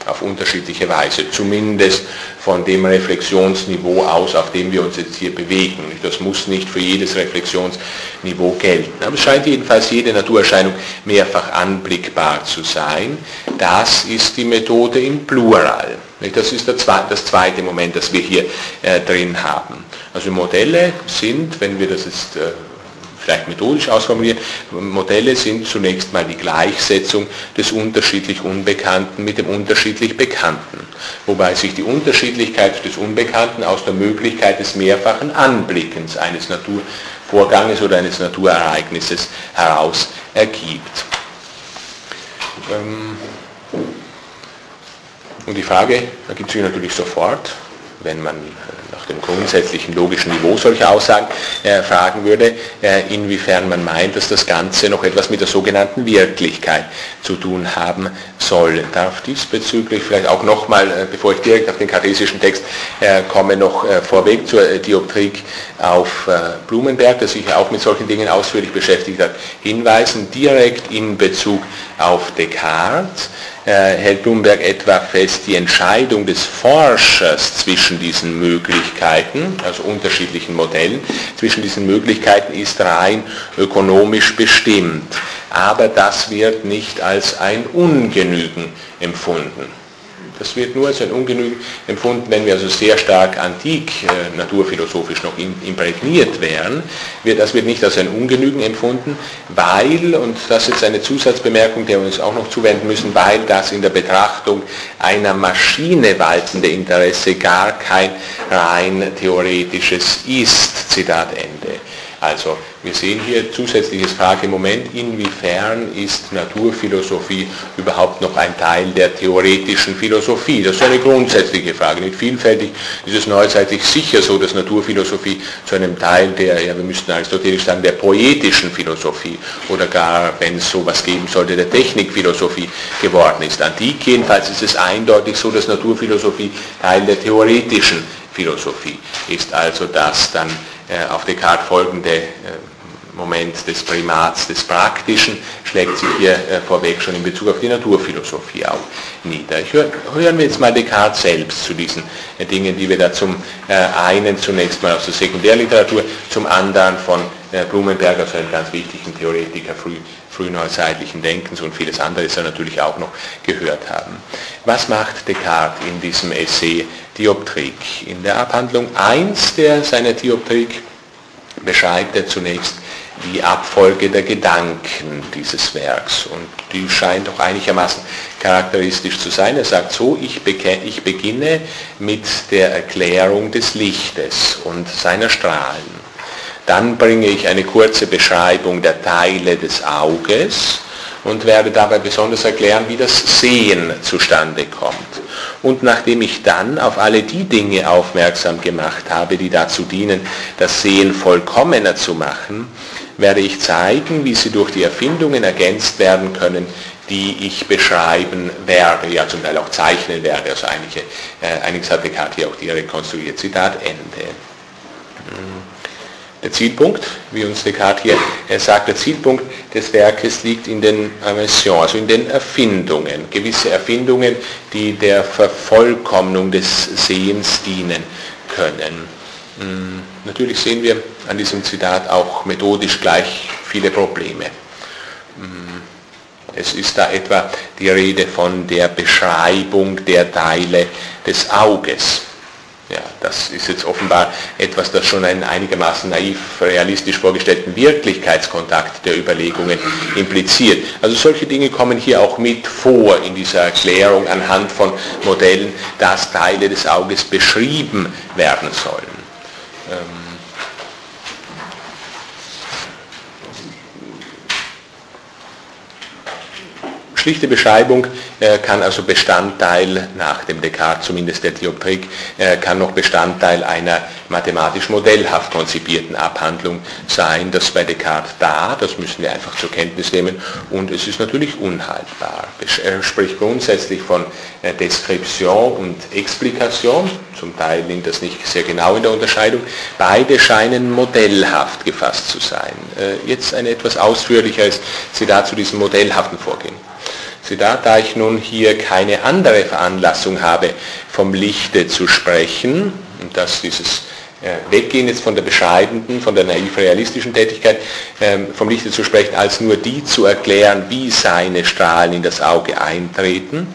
auf unterschiedliche Weise, zumindest von dem Reflexionsniveau aus, auf dem wir uns jetzt hier bewegen. Das muss nicht für jedes Reflexionsniveau gelten. Aber es scheint jedenfalls jede Naturerscheinung mehrfach anblickbar zu sein. Das ist die Methode im Plural. Das ist das zweite Moment, das wir hier äh, drin haben. Also Modelle sind, wenn wir das jetzt äh, vielleicht methodisch ausformulieren, Modelle sind zunächst mal die Gleichsetzung des unterschiedlich Unbekannten mit dem unterschiedlich Bekannten, wobei sich die Unterschiedlichkeit des Unbekannten aus der Möglichkeit des mehrfachen Anblickens eines Naturvorganges oder eines Naturereignisses heraus ergibt. Ähm, und die Frage ergibt sich natürlich sofort, wenn man nach dem grundsätzlichen logischen Niveau solcher Aussagen äh, fragen würde, äh, inwiefern man meint, dass das Ganze noch etwas mit der sogenannten Wirklichkeit zu tun haben soll. Darf diesbezüglich vielleicht auch nochmal, äh, bevor ich direkt auf den kartesischen Text äh, komme, noch äh, vorweg zur Dioptrik auf Blumenberg, der sich ja auch mit solchen Dingen ausführlich beschäftigt hat, hinweisen, direkt in Bezug auf Descartes hält Bloomberg etwa fest, die Entscheidung des Forschers zwischen diesen Möglichkeiten, also unterschiedlichen Modellen, zwischen diesen Möglichkeiten ist rein ökonomisch bestimmt. Aber das wird nicht als ein Ungenügen empfunden. Das wird nur als ein Ungenügen empfunden, wenn wir also sehr stark antik äh, naturphilosophisch noch imprägniert wären. Wir, das wird nicht als ein Ungenügen empfunden, weil, und das ist jetzt eine Zusatzbemerkung, der wir uns auch noch zuwenden müssen, weil das in der Betrachtung einer Maschine waltende Interesse gar kein rein theoretisches ist. Zitat Ende. Also wir sehen hier zusätzliches Frage im Moment, inwiefern ist Naturphilosophie überhaupt noch ein Teil der theoretischen Philosophie? Das ist eine grundsätzliche Frage. Nicht vielfältig ist es neuzeitlich sicher so, dass Naturphilosophie zu einem Teil der, ja wir müssten aristotelisch sagen, der poetischen Philosophie oder gar, wenn es sowas geben sollte, der Technikphilosophie geworden ist. Antik jedenfalls ist es eindeutig so, dass Naturphilosophie Teil der theoretischen Philosophie ist, also dass dann auf Descartes folgende äh, Moment des Primats des Praktischen schlägt sich hier äh, vorweg schon in Bezug auf die Naturphilosophie auch nieder. Ich hör, hören wir jetzt mal Descartes selbst zu diesen Dingen, die wir da zum einen zunächst mal aus der Sekundärliteratur, zum anderen von Blumenberg, also einem ganz wichtigen Theoretiker früh, frühneuzeitlichen Denkens und vieles andere ist er natürlich auch noch gehört haben. Was macht Descartes in diesem Essay Dioptrik? In der Abhandlung 1 der seiner Dioptrik beschreibt er zunächst die Abfolge der Gedanken dieses Werks und die scheint auch einigermaßen charakteristisch zu sein. Er sagt so, ich, ich beginne mit der Erklärung des Lichtes und seiner Strahlen. Dann bringe ich eine kurze Beschreibung der Teile des Auges und werde dabei besonders erklären, wie das Sehen zustande kommt. Und nachdem ich dann auf alle die Dinge aufmerksam gemacht habe, die dazu dienen, das Sehen vollkommener zu machen, werde ich zeigen, wie sie durch die Erfindungen ergänzt werden können, die ich beschreiben werde, ja zum Teil auch zeichnen werde. Also einige, äh, einiges hat Descartes hier auch direkt konstruiert. Zitat Ende. Der Zielpunkt, wie uns Descartes hier er sagt, der Zielpunkt des Werkes liegt in den Inventions, also in den Erfindungen, gewisse Erfindungen, die der Vervollkommnung des Sehens dienen können. Hm, natürlich sehen wir an diesem Zitat auch methodisch gleich viele Probleme. Hm, es ist da etwa die Rede von der Beschreibung der Teile des Auges. Ja, das ist jetzt offenbar etwas, das schon einen einigermaßen naiv realistisch vorgestellten Wirklichkeitskontakt der Überlegungen impliziert. Also solche Dinge kommen hier auch mit vor in dieser Erklärung anhand von Modellen, dass Teile des Auges beschrieben werden sollen. Ähm, Schlichte Beschreibung äh, kann also Bestandteil, nach dem Descartes zumindest der Dioptrik, äh, kann noch Bestandteil einer mathematisch modellhaft konzipierten Abhandlung sein. Das bei Descartes da, das müssen wir einfach zur Kenntnis nehmen und es ist natürlich unhaltbar. Er spricht grundsätzlich von äh, Deskription und Explikation, zum Teil nimmt das nicht sehr genau in der Unterscheidung. Beide scheinen modellhaft gefasst zu sein. Jetzt ein etwas ausführlicheres Zitat zu diesem modellhaften Vorgehen. Zitat, da ich nun hier keine andere Veranlassung habe, vom Lichte zu sprechen, und dass dieses Weggehen jetzt von der bescheidenen, von der naiv-realistischen Tätigkeit, ähm, vom Lichte zu sprechen, als nur die zu erklären, wie seine Strahlen in das Auge eintreten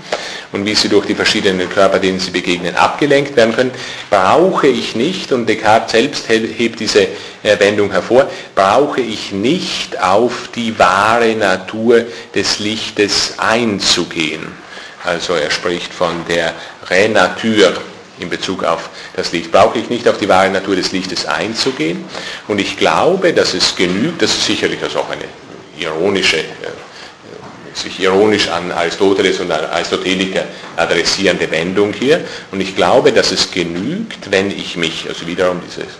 und wie sie durch die verschiedenen Körper, denen sie begegnen, abgelenkt werden können, brauche ich nicht, und Descartes selbst hebt diese Wendung hervor, brauche ich nicht auf die wahre Natur des Lichtes einzugehen. Also er spricht von der Renatur in Bezug auf das Licht. Brauche ich nicht auf die wahre Natur des Lichtes einzugehen. Und ich glaube, dass es genügt, das ist sicherlich also auch eine ironische äh, sich ironisch an Aristoteles und Aristoteliker adressierende Wendung hier. Und ich glaube, dass es genügt, wenn ich mich, also wiederum dieses,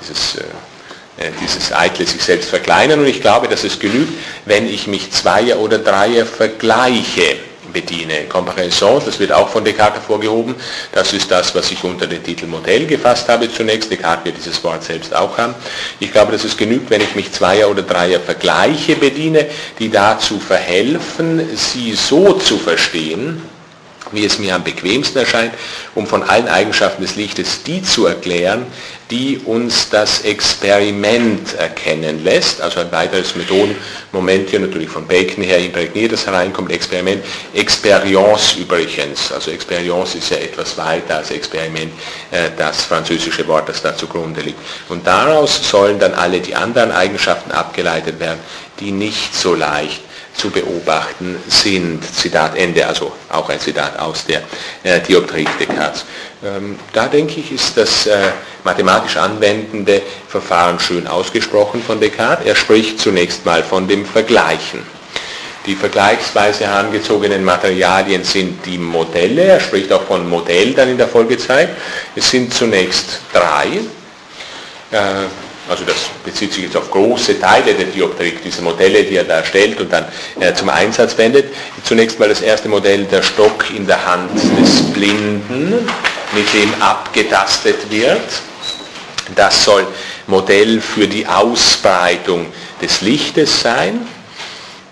dieses, äh, äh, dieses eitle sich selbst verkleinern, und ich glaube, dass es genügt, wenn ich mich Zweier oder Dreier vergleiche bediene. Comparaison, das wird auch von Descartes hervorgehoben, das ist das, was ich unter den Titel Modell gefasst habe zunächst. Descartes wird dieses Wort selbst auch haben. Ich glaube, dass es genügt, wenn ich mich Zweier oder Dreier Vergleiche bediene, die dazu verhelfen, sie so zu verstehen, wie es mir am bequemsten erscheint, um von allen Eigenschaften des Lichtes die zu erklären, die uns das Experiment erkennen lässt. Also ein weiteres Methodenmoment hier natürlich von Bacon her imprägniert, das hereinkommt, Experiment. Experience übrigens, also Experience ist ja etwas weiter als Experiment, äh, das französische Wort, das da zugrunde liegt. Und daraus sollen dann alle die anderen Eigenschaften abgeleitet werden, die nicht so leicht zu beobachten sind. Zitat Ende, also auch ein Zitat aus der äh, Dioptrik Descartes. Ähm, da denke ich, ist das äh, mathematisch anwendende Verfahren schön ausgesprochen von Descartes. Er spricht zunächst mal von dem Vergleichen. Die vergleichsweise herangezogenen Materialien sind die Modelle. Er spricht auch von Modell dann in der Folgezeit. Es sind zunächst drei. Also das bezieht sich jetzt auf große Teile der Dioptrik, diese Modelle, die er da erstellt und dann äh, zum Einsatz wendet. Zunächst mal das erste Modell, der Stock in der Hand des Blinden, mit dem abgetastet wird. Das soll Modell für die Ausbreitung des Lichtes sein.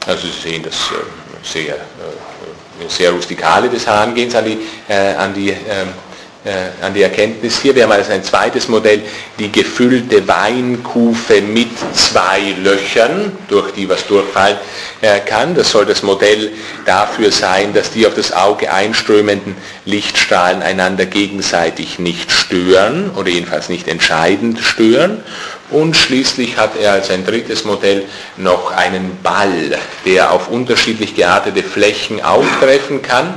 Also Sie sehen das äh, sehr, äh, sehr rustikale des Herangehens an die, äh, an die ähm, äh, an die Erkenntnis hier. Wir haben also ein zweites Modell, die gefüllte Weinkufe mit zwei Löchern, durch die was durchfallen äh, kann. Das soll das Modell dafür sein, dass die auf das Auge einströmenden Lichtstrahlen einander gegenseitig nicht stören oder jedenfalls nicht entscheidend stören. Und schließlich hat er als ein drittes Modell noch einen Ball, der auf unterschiedlich geartete Flächen auftreffen kann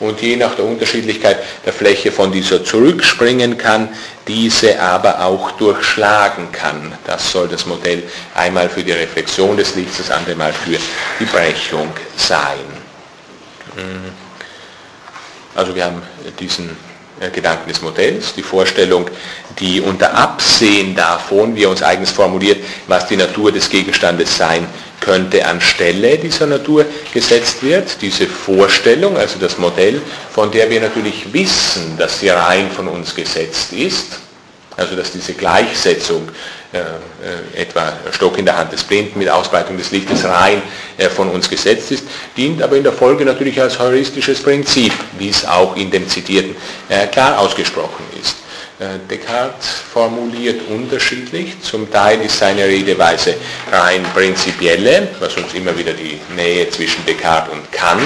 und je nach der Unterschiedlichkeit der Fläche von dieser zurückspringen kann, diese aber auch durchschlagen kann. Das soll das Modell einmal für die Reflexion des Lichts, das andere Mal für die Brechung sein. Mhm. Also wir haben diesen äh, Gedanken des Modells, die Vorstellung, die unter Absehen davon, wie er uns eigens formuliert, was die Natur des Gegenstandes sein könnte, anstelle dieser Natur gesetzt wird. Diese Vorstellung, also das Modell, von der wir natürlich wissen, dass sie rein von uns gesetzt ist, also dass diese Gleichsetzung äh, äh, etwa Stock in der Hand des Blinden mit Ausbreitung des Lichtes rein äh, von uns gesetzt ist, dient aber in der Folge natürlich als heuristisches Prinzip, wie es auch in dem Zitierten äh, klar ausgesprochen ist. Äh, Descartes formuliert unterschiedlich. Zum Teil ist seine Redeweise rein prinzipielle, was uns immer wieder die Nähe zwischen Descartes und Kant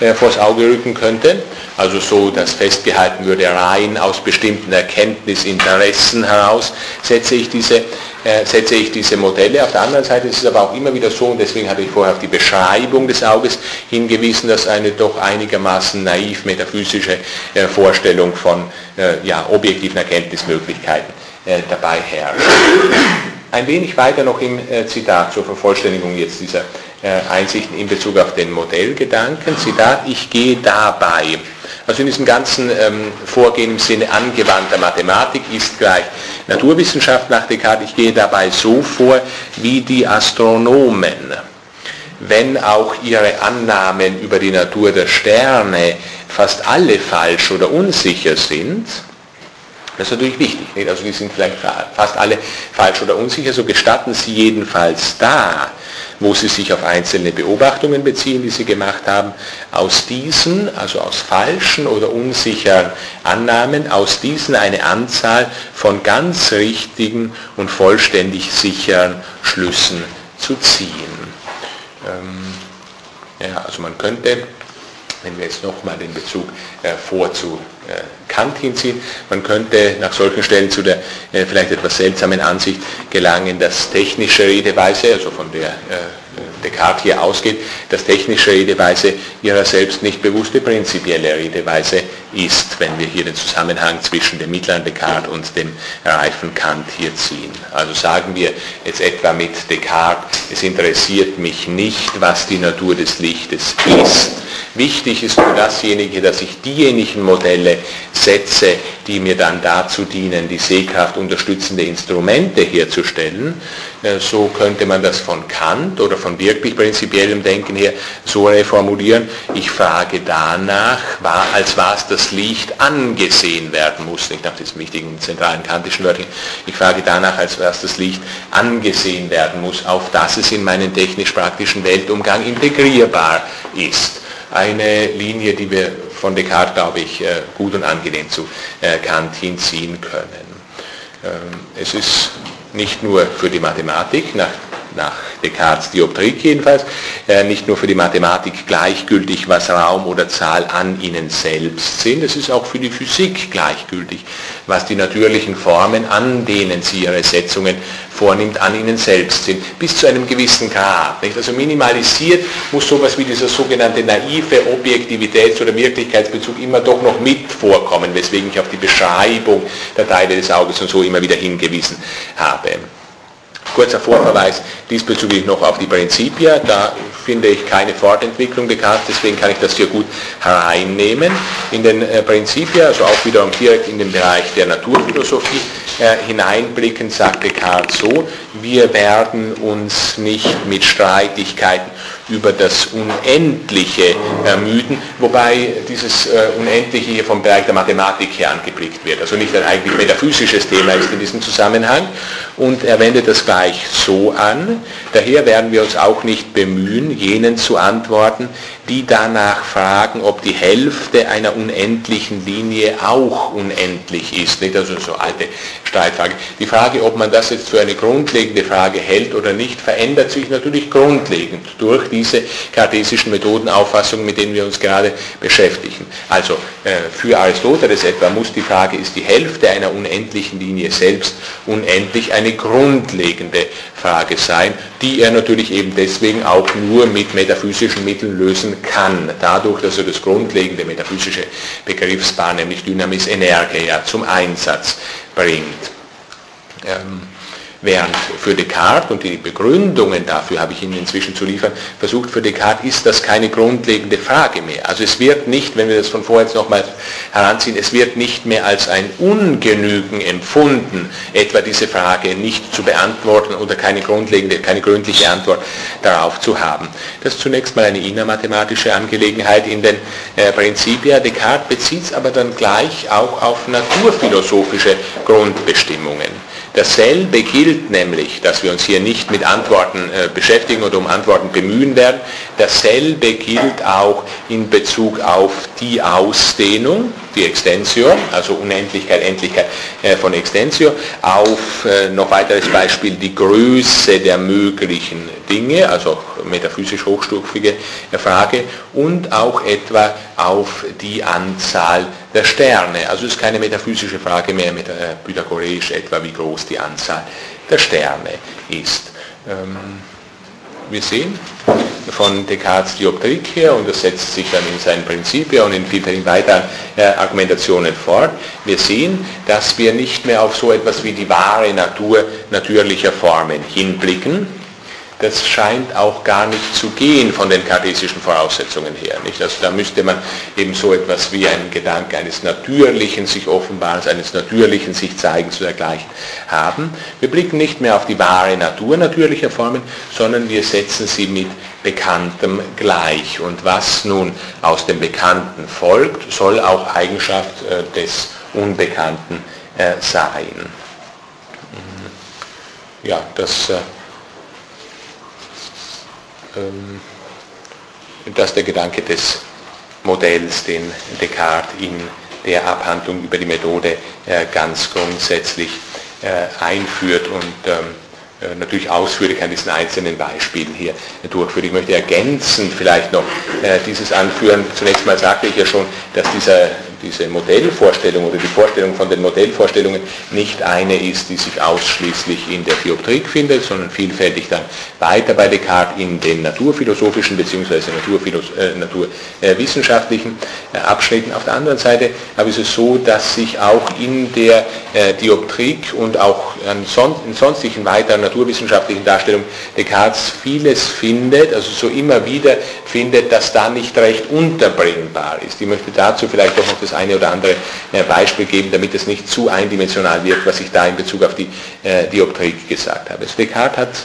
äh, vors Auge rücken könnte. Also so, dass festgehalten würde, rein aus bestimmten Erkenntnisinteressen heraus setze ich diese äh, setze ich diese Modelle. Auf der anderen Seite ist es aber auch immer wieder so, und deswegen hatte ich vorher auf die Beschreibung des Auges hingewiesen, dass eine doch einigermaßen naiv metaphysische äh, Vorstellung von äh, ja, objektiven Erkenntnismöglichkeiten äh, dabei herrscht. Ein wenig weiter noch im äh, Zitat zur Vervollständigung jetzt dieser äh, Einsichten in Bezug auf den Modellgedanken. Zitat, ich gehe dabei also in diesem ganzen ähm, Vorgehen im Sinne angewandter Mathematik ist gleich Naturwissenschaft nach Descartes. Ich gehe dabei so vor wie die Astronomen. Wenn auch ihre Annahmen über die Natur der Sterne fast alle falsch oder unsicher sind, das ist natürlich wichtig. Nicht? Also die sind vielleicht fast alle falsch oder unsicher, so gestatten sie jedenfalls da, wo sie sich auf einzelne Beobachtungen beziehen, die sie gemacht haben, aus diesen, also aus falschen oder unsicheren Annahmen, aus diesen eine Anzahl von ganz richtigen und vollständig sicheren Schlüssen zu ziehen. Ähm, ja, also man könnte, wenn wir jetzt nochmal den Bezug äh, vor zu äh, Kant hinziehen. Man könnte nach solchen Stellen zu der äh, vielleicht etwas seltsamen Ansicht gelangen, dass technische Redeweise, also von der äh, Descartes hier ausgeht, dass technische Redeweise ihrer selbst nicht bewusste prinzipielle Redeweise ist, wenn wir hier den Zusammenhang zwischen dem mittleren Descartes und dem reifen Kant hier ziehen. Also sagen wir jetzt etwa mit Descartes, es interessiert mich nicht, was die Natur des Lichtes ist Wichtig ist nur dasjenige, dass ich diejenigen Modelle setze, die mir dann dazu dienen, die Sehkraft unterstützende Instrumente herzustellen. Äh, so könnte man das von Kant oder von wirklich prinzipiellem Denken her so reformulieren. Ich frage danach, als was das Licht angesehen werden muss, nicht nach diesem wichtigen zentralen kantischen Wörtchen. Ich frage danach, als was das Licht angesehen werden muss, auf das es in meinen technisch-praktischen Weltumgang integrierbar ist eine Linie, die wir von Descartes, glaube ich, äh, gut und angenehm zu äh, Kant hinziehen können. Ähm, es ist nicht nur für die Mathematik, nach, nach Descartes Dioptrik jedenfalls, äh, nicht nur für die Mathematik gleichgültig, was Raum oder Zahl an ihnen selbst sind, es ist auch für die Physik gleichgültig, was die natürlichen Formen, an denen sie ihre Setzungen vornimmt, an ihnen selbst sind, bis zu einem gewissen Grad. Nicht? Also minimalisiert muss sowas wie dieser sogenannte naive Objektivitäts- oder Wirklichkeitsbezug immer doch noch mit vorkommen, weswegen ich auf die Beschreibung der Teile des Auges und so immer wieder hingewiesen habe. Kurzer Vorverweis diesbezüglich noch auf die Prinzipien. Da finde ich keine Fortentwicklung Descartes, deswegen kann ich das hier gut hereinnehmen. In den äh, also auch wiederum direkt in den Bereich der Naturphilosophie äh, hineinblicken, sagt Descartes so, wir werden uns nicht mit Streitigkeiten über das Unendliche ermüden, wobei dieses äh, Unendliche hier vom Bereich der Mathematik her angeblickt wird, also nicht ein eigentlich metaphysisches Thema ist in diesem Zusammenhang. Und er wendet das gleich so an, daher werden wir uns auch nicht bemühen, jenen zu antworten, die danach fragen, ob die Hälfte einer unendlichen Linie auch unendlich ist. Nicht also so alte Streitfrage. Die Frage, ob man das jetzt für eine grundlegende Frage hält oder nicht, verändert sich natürlich grundlegend durch diese kartesischen Methodenauffassungen, mit denen wir uns gerade beschäftigen. Also äh, für Aristoteles etwa muss die Frage, ist die Hälfte einer unendlichen Linie selbst unendlich, eine grundlegende Frage sein, die er natürlich eben deswegen auch nur mit metaphysischen Mitteln lösen kann, dadurch, dass er das grundlegende metaphysische Begriffspaar, nämlich Dynamis Energia, zum Einsatz bringt. Ähm, Während für Descartes, und die Begründungen dafür habe ich Ihnen inzwischen zu liefern, versucht für Descartes ist das keine grundlegende Frage mehr. Also es wird nicht, wenn wir das von vorher jetzt nochmal heranziehen, es wird nicht mehr als ein Ungenügen empfunden, etwa diese Frage nicht zu beantworten oder keine grundlegende, keine gründliche Antwort darauf zu haben. Das ist zunächst mal eine innermathematische Angelegenheit in den äh, Prinzipia. Descartes bezieht es aber dann gleich auch auf naturphilosophische Grundbestimmungen. Dasselbe gilt nämlich, dass wir uns hier nicht mit Antworten äh, beschäftigen oder um Antworten bemühen werden. Dasselbe gilt auch in Bezug auf die Ausdehnung, die Extensio, also Unendlichkeit, Endlichkeit äh, von Extensio, auf äh, noch weiteres Beispiel die Größe der möglichen Dinge, also metaphysisch hochstufige Frage, und auch etwa auf die Anzahl der Sterne. Also es ist keine metaphysische Frage mehr, mit, äh, pythagoreisch etwa, wie groß die Anzahl der Sterne ist. Ähm, wir sehen von Descartes Dioptrik her, und das setzt sich dann in seinen Prinzipien und in vielen weiteren äh, Argumentationen fort, wir sehen, dass wir nicht mehr auf so etwas wie die wahre Natur natürlicher Formen hinblicken, das scheint auch gar nicht zu gehen von den kartesischen Voraussetzungen her. Nicht? Also da müsste man eben so etwas wie einen Gedanke eines natürlichen sich Offenbarens, eines natürlichen sich Zeigens zu dergleichen haben. Wir blicken nicht mehr auf die wahre Natur natürlicher Formen, sondern wir setzen sie mit Bekanntem gleich. Und was nun aus dem Bekannten folgt, soll auch Eigenschaft äh, des Unbekannten äh, sein. Ja, das äh, dass der Gedanke des Modells, den Descartes in der Abhandlung über die Methode äh, ganz grundsätzlich äh, einführt und ähm, äh, natürlich ausführlich an diesen einzelnen Beispielen hier durchführt. Ich möchte ergänzen vielleicht noch dieses Anführen. Zunächst mal sagte ich ja schon, dass dieser diese Modellvorstellung oder die Vorstellung von den Modellvorstellungen nicht eine ist, die sich ausschließlich in der Dioptrik findet, sondern vielfältig dann weiter bei Descartes in den naturphilosophischen bzw. Äh, naturwissenschaftlichen äh, Abschnitten. Auf der anderen Seite aber ist es so, dass sich auch in der äh, Dioptrik und auch in sonstigen weiteren naturwissenschaftlichen Darstellungen Descartes vieles findet, also so immer wieder findet, dass da nicht recht unterbringbar ist. Ich möchte dazu vielleicht doch noch das eine oder andere äh, Beispiel geben, damit es nicht zu eindimensional wirkt, was ich da in Bezug auf die äh, Dioptrik gesagt habe. Descartes hat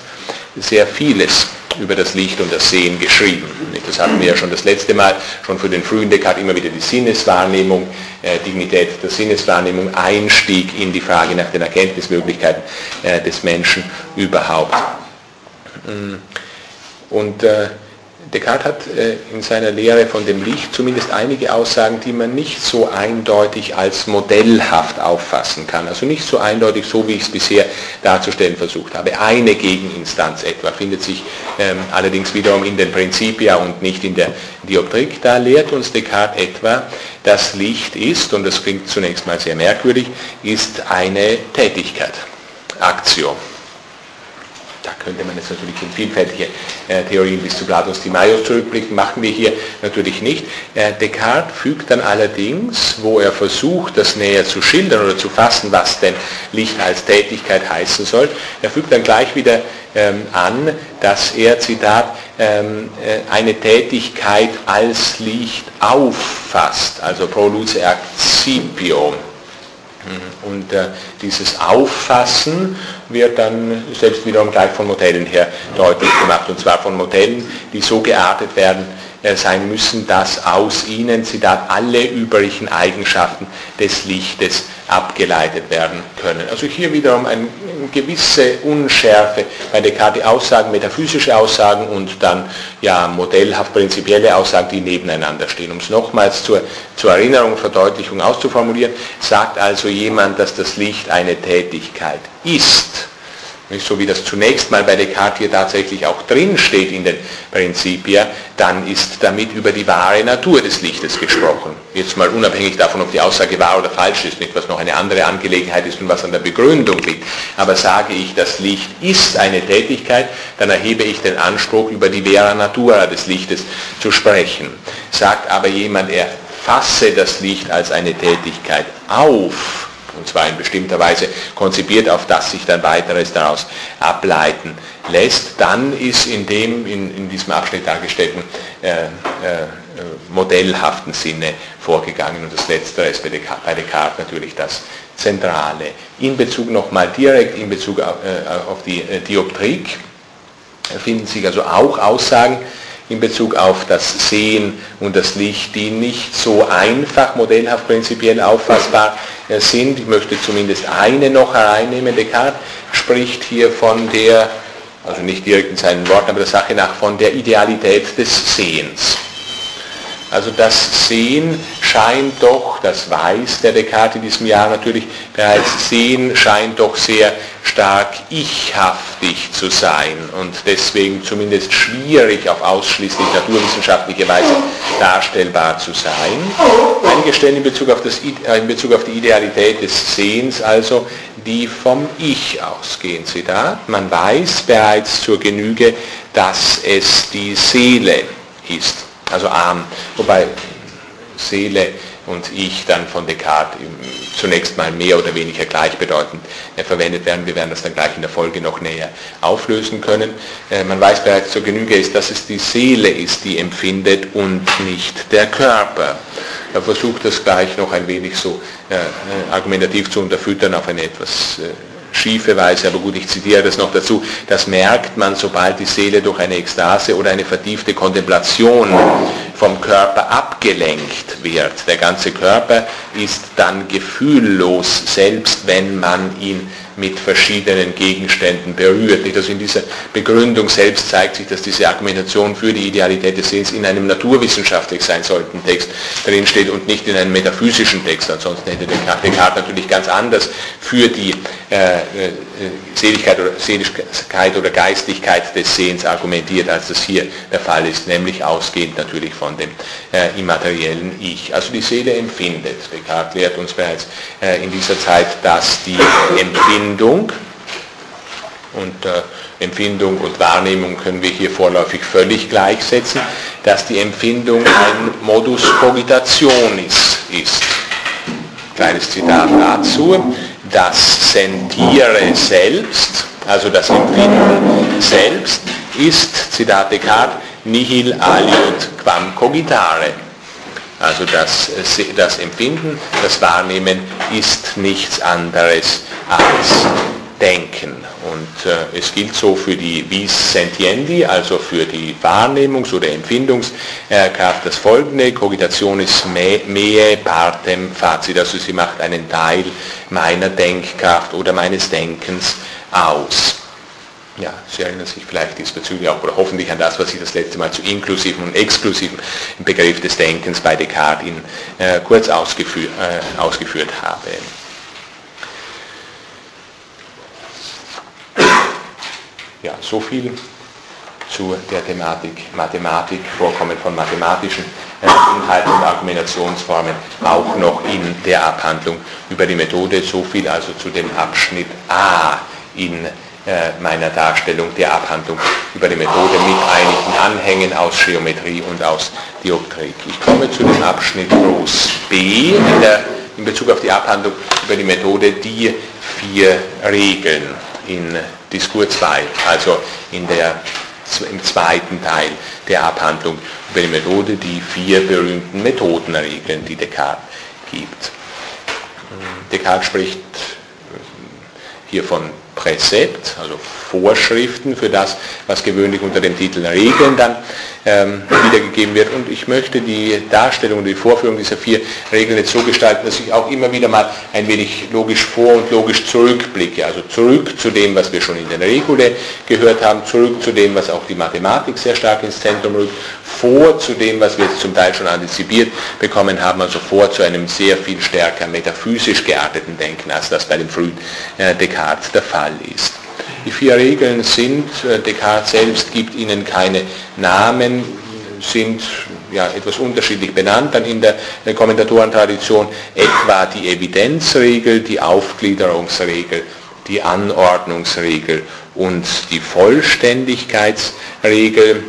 sehr vieles über das Licht und das Sehen geschrieben. Das hatten wir ja schon das letzte Mal, schon für den frühen Descartes immer wieder die Sinneswahrnehmung, äh, Dignität der Sinneswahrnehmung, Einstieg in die Frage nach den Erkenntnismöglichkeiten äh, des Menschen überhaupt. Mm. Und äh, Descartes hat äh, in seiner Lehre von dem Licht zumindest einige Aussagen, die man nicht so eindeutig als modellhaft auffassen kann. Also nicht so eindeutig, so wie ich es bisher darzustellen versucht habe. Eine Gegeninstanz etwa findet sich ähm, allerdings wiederum in den Principia und nicht in der Dioptrik. Da lehrt uns Descartes etwa, dass Licht ist, und das klingt zunächst mal sehr merkwürdig, ist eine Tätigkeit, Aktion. Da könnte man jetzt natürlich in vielfältige äh, Theorien bis zu Platons Timaeus zurückblicken, machen wir hier natürlich nicht. Äh, Descartes fügt dann allerdings, wo er versucht, das näher zu schildern oder zu fassen, was denn Licht als Tätigkeit heißen soll, er fügt dann gleich wieder ähm, an, dass er, Zitat, ähm, äh, eine Tätigkeit als Licht auffasst, also pro luce accipio. Und äh, dieses Auffassen wird dann selbst wiederum gleich von Modellen her deutlich gemacht. Und zwar von Modellen, die so geartet werden, äh, sein müssen, dass aus ihnen, Zitat, alle übrigen Eigenschaften des Lichtes abgeleitet werden können. Also hier wiederum eine gewisse Unschärfe bei Descartes, Aussagen, metaphysische Aussagen und dann ja modellhaft prinzipielle Aussagen, die nebeneinander stehen. Um es nochmals zur, zur Erinnerung, Verdeutlichung auszuformulieren, sagt also jemand, dass das Licht eine Tätigkeit ist, nicht so wie das zunächst mal bei Descartes hier tatsächlich auch drin steht in den Prinzipien, dann ist damit über die wahre Natur des Lichtes gesprochen. Jetzt mal unabhängig davon, ob die Aussage wahr oder falsch ist, nicht was noch eine andere Angelegenheit ist und was an der Begründung liegt. Aber sage ich, das Licht ist eine Tätigkeit, dann erhebe ich den Anspruch, über die vera natura des Lichtes zu sprechen. Sagt aber jemand, er fasse das Licht als eine Tätigkeit auf, und zwar in bestimmter Weise konzipiert, auf das sich dann weiteres daraus ableiten lässt, dann ist in dem in, in diesem Abschnitt dargestellten äh, äh, modellhaften Sinne vorgegangen und das Letztere ist bei Descartes, natürlich das Zentrale. In Bezug nochmal direkt in Bezug auf, äh, auf die äh, Dioptrik finden sich also auch Aussagen, in Bezug auf das Sehen und das Licht, die nicht so einfach modellhaft prinzipiell auffassbar äh, sind. Ich möchte zumindest eine noch hereinnehmen. Descartes spricht hier von der, also nicht direkt in seinen Worten, aber der Sache nach, von der Idealität des Sehens. Also das Sehen scheint doch, das weiß der Descartes in diesem Jahr natürlich bereits, Sehen scheint doch sehr stark ichhaftig zu sein und deswegen zumindest schwierig auf ausschließlich naturwissenschaftliche Weise darstellbar zu sein. Einige Stellen in Bezug auf, das, äh, in Bezug auf die Idealität des Sehens also, die vom Ich ausgehen. Zitat, man weiß bereits zur Genüge, dass es die Seele ist also arm, wobei Seele und Ich dann von Descartes zunächst mal mehr oder weniger gleichbedeutend äh, verwendet werden. Wir werden das dann gleich in der Folge noch näher auflösen können. Äh, man weiß bereits zur Genüge ist, dass es die Seele ist, die empfindet und nicht der Körper. Er versucht das gleich noch ein wenig so äh, argumentativ zu unterfüttern auf eine etwas schiefe Weise, aber gut, ich zitiere das noch dazu, das merkt man, sobald die Seele durch eine Ekstase oder eine vertiefte Kontemplation vom Körper abgelenkt wird. Der ganze Körper ist dann gefühllos, selbst wenn man ihn mit verschiedenen Gegenständen berührt. Also in dieser Begründung selbst zeigt sich, dass diese Argumentation für die Idealität des Sehens in einem naturwissenschaftlich sein sollten Text drin steht und nicht in einem metaphysischen Text. Ansonsten hätte Descartes natürlich ganz anders für die äh, äh, Seligkeit, oder, Seligkeit oder Geistigkeit des Sehens argumentiert, als das hier der Fall ist, nämlich ausgehend natürlich von dem äh, immateriellen Ich. Also die Seele empfindet. Descartes lehrt uns bereits äh, in dieser Zeit, dass die Empfindung Empfindung und äh, Empfindung und Wahrnehmung können wir hier vorläufig völlig gleichsetzen, dass die Empfindung ein Modus cogitationis ist. Kleines Zitat dazu. Das Sentiere selbst, also das Empfinden selbst, ist, Zitat Descartes, nihil aliud quam cogitare. Also das, das Empfinden, das Wahrnehmen ist nichts anderes als Denken. Und äh, es gilt so für die Vis Sentiendi, also für die Wahrnehmungs- oder Empfindungskraft das folgende, Cogitation ist me partem fazit, also sie macht einen Teil meiner Denkkraft oder meines Denkens aus. Ja, Sie erinnern sich vielleicht diesbezüglich auch oder hoffentlich an das, was ich das letzte Mal zu inklusiven und exklusiven Begriff des Denkens bei Descartes in, äh, kurz ausgeführ, äh, ausgeführt habe. Ja, so viel zu der Thematik Mathematik, Vorkommen von mathematischen äh, Inhalten und Argumentationsformen, auch noch in der Abhandlung über die Methode. So viel also zu dem Abschnitt A in äh, meiner Darstellung der Abhandlung über die Methode mit einigen Anhängen aus Geometrie und aus Dioptrik. Ich komme zu dem Abschnitt groß B in, der, in Bezug auf die Abhandlung über die Methode die vier Regeln in Diskur 2, also in der, im zweiten Teil der Abhandlung über die Methode die vier berühmten Methodenregeln, die Descartes gibt. Descartes spricht hier von Präzept, also Vorschriften für das, was gewöhnlich unter dem Titel Regeln dann ähm, wiedergegeben wird. Und ich möchte die Darstellung und die Vorführung dieser vier Regeln jetzt so gestalten, dass ich auch immer wieder mal ein wenig logisch vor und logisch zurückblicke. Also zurück zu dem, was wir schon in den Regule gehört haben, zurück zu dem, was auch die Mathematik sehr stark ins Zentrum rückt, vor zu dem, was wir jetzt zum Teil schon antizipiert bekommen haben, also vor zu einem sehr viel stärker metaphysisch gearteten Denken, als das bei dem frühen äh, Descartes der Fall ist. Die vier Regeln sind, äh, Descartes selbst gibt ihnen keine Namen, sind ja, etwas unterschiedlich benannt, dann in der, der Kommentatorentradition etwa die Evidenzregel, die Aufgliederungsregel, die Anordnungsregel und die Vollständigkeitsregel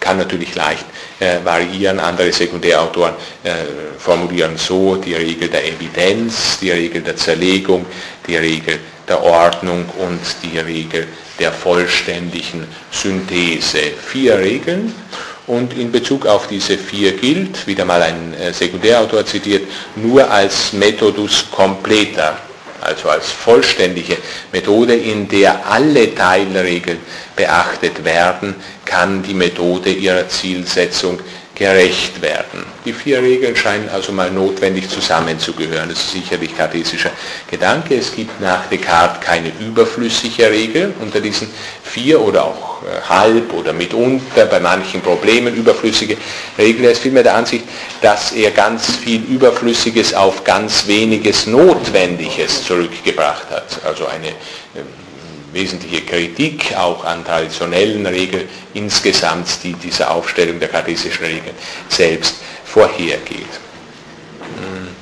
kann natürlich leicht äh, variieren. Andere Sekundärautoren äh, formulieren so die Regel der Evidenz, die Regel der Zerlegung, die Regel der Ordnung und die Regel der vollständigen Synthese. Vier Regeln und in Bezug auf diese vier gilt, wieder mal ein äh, Sekundärautor zitiert, nur als Methodus completa, also als vollständige Methode, in der alle Teilregeln beachtet werden, kann die Methode ihrer Zielsetzung gerecht werden. Die vier Regeln scheinen also mal notwendig zusammenzugehören. Das ist sicherlich kartesischer Gedanke. Es gibt nach Descartes keine überflüssige Regel unter diesen vier oder auch äh, halb oder mitunter bei manchen Problemen überflüssige Regeln. Er ist vielmehr der Ansicht, dass er ganz viel Überflüssiges auf ganz weniges Notwendiges zurückgebracht hat. Also eine ähm, wesentliche Kritik auch an traditionellen Regeln insgesamt, die dieser Aufstellung der kartesischen Regeln selbst vorhergeht. Hm.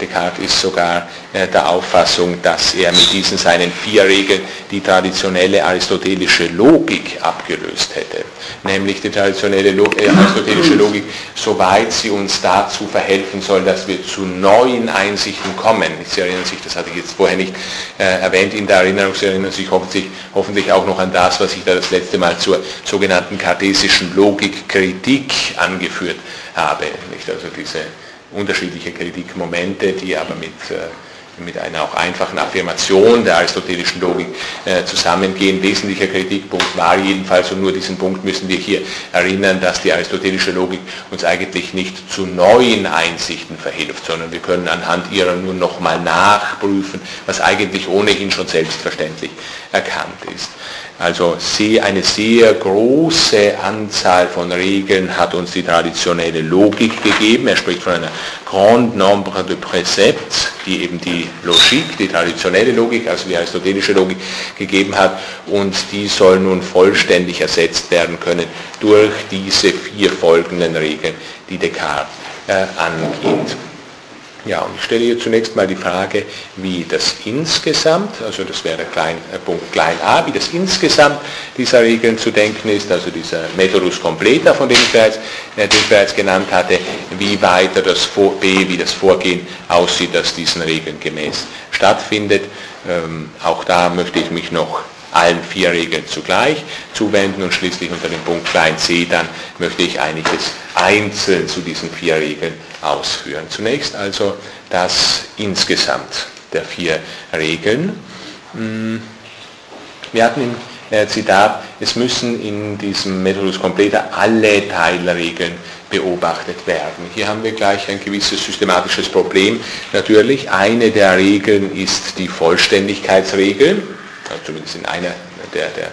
Descartes ist sogar äh, der Auffassung, dass er mit diesen seinen vier Regeln die traditionelle aristotelische Logik abgelöst hätte. Nämlich die traditionelle Logik, äh, aristotelische Logik, soweit sie uns dazu verhelfen soll, dass wir zu neuen Einsichten kommen. Sie erinnern sich, das hatte ich jetzt vorher nicht äh, erwähnt, in der Erinnerung, Sie erinnern sich hoffentlich, hoffentlich auch noch an das, was ich da das letzte Mal zur sogenannten kartesischen Logikkritik angeführt habe. Nicht? Also diese unterschiedliche Kritikmomente, die aber mit äh, mit einer auch einfachen Affirmation der aristotelischen Logik äh, zusammengehen. Wesentlicher Kritikpunkt war jedenfalls, und nur diesen Punkt müssen wir hier erinnern, dass die aristotelische Logik uns eigentlich nicht zu neuen Einsichten verhilft, sondern wir können anhand ihrer nur nochmal nachprüfen, was eigentlich ohnehin schon selbstverständlich erkannt ist. Also eine sehr große Anzahl von Regeln hat uns die traditionelle Logik gegeben. Er spricht von einer Grand Nombre de Préceptes, die eben die Logik, die traditionelle Logik, also die aristotelische Logik gegeben hat. Und die soll nun vollständig ersetzt werden können durch diese vier folgenden Regeln, die Descartes äh, angeht. Ja, und ich stelle hier zunächst mal die Frage, wie das insgesamt, also das wäre klein, äh, Punkt klein a, wie das insgesamt dieser Regeln zu denken ist, also dieser Methodus completa, von dem ich bereits, äh, den ich bereits genannt hatte, wie weiter das b, wie das Vorgehen aussieht, das diesen Regeln gemäß stattfindet. Ähm, auch da möchte ich mich noch allen vier Regeln zugleich zuwenden und schließlich unter dem Punkt klein c dann möchte ich einiges einzeln zu diesen vier Regeln ausführen. Zunächst also das insgesamt der vier Regeln. Hm, wir hatten im äh, Zitat, es müssen in diesem Methodus Completa alle Teilregeln beobachtet werden. Hier haben wir gleich ein gewisses systematisches Problem. Natürlich, eine der Regeln ist die Vollständigkeitsregel, zumindest in einer der, der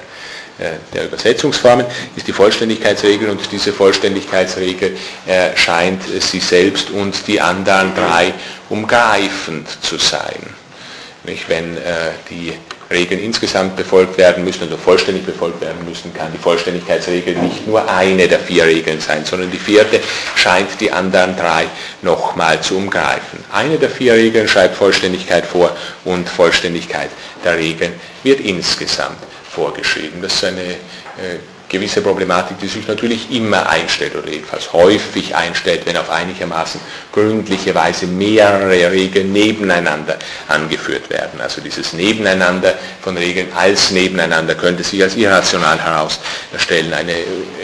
äh, der Übersetzungsformen ist die Vollständigkeitsregel und diese Vollständigkeitsregel äh, scheint sie selbst und die anderen drei umgreifend zu sein. Wenn äh, die Regeln insgesamt befolgt werden müssen, also vollständig befolgt werden müssen, kann die Vollständigkeitsregel nicht nur eine der vier Regeln sein, sondern die vierte scheint die anderen drei nochmal zu umgreifen. Eine der vier Regeln schreibt Vollständigkeit vor und Vollständigkeit der Regeln wird insgesamt vorgeschrieben. Das ist eine äh, gewisse Problematik, die sich natürlich immer einstellt oder jedenfalls häufig einstellt, wenn auf einigermaßen gründliche Weise mehrere Regeln nebeneinander angeführt werden. Also dieses Nebeneinander von Regeln als Nebeneinander könnte sich als irrational herausstellen. Eine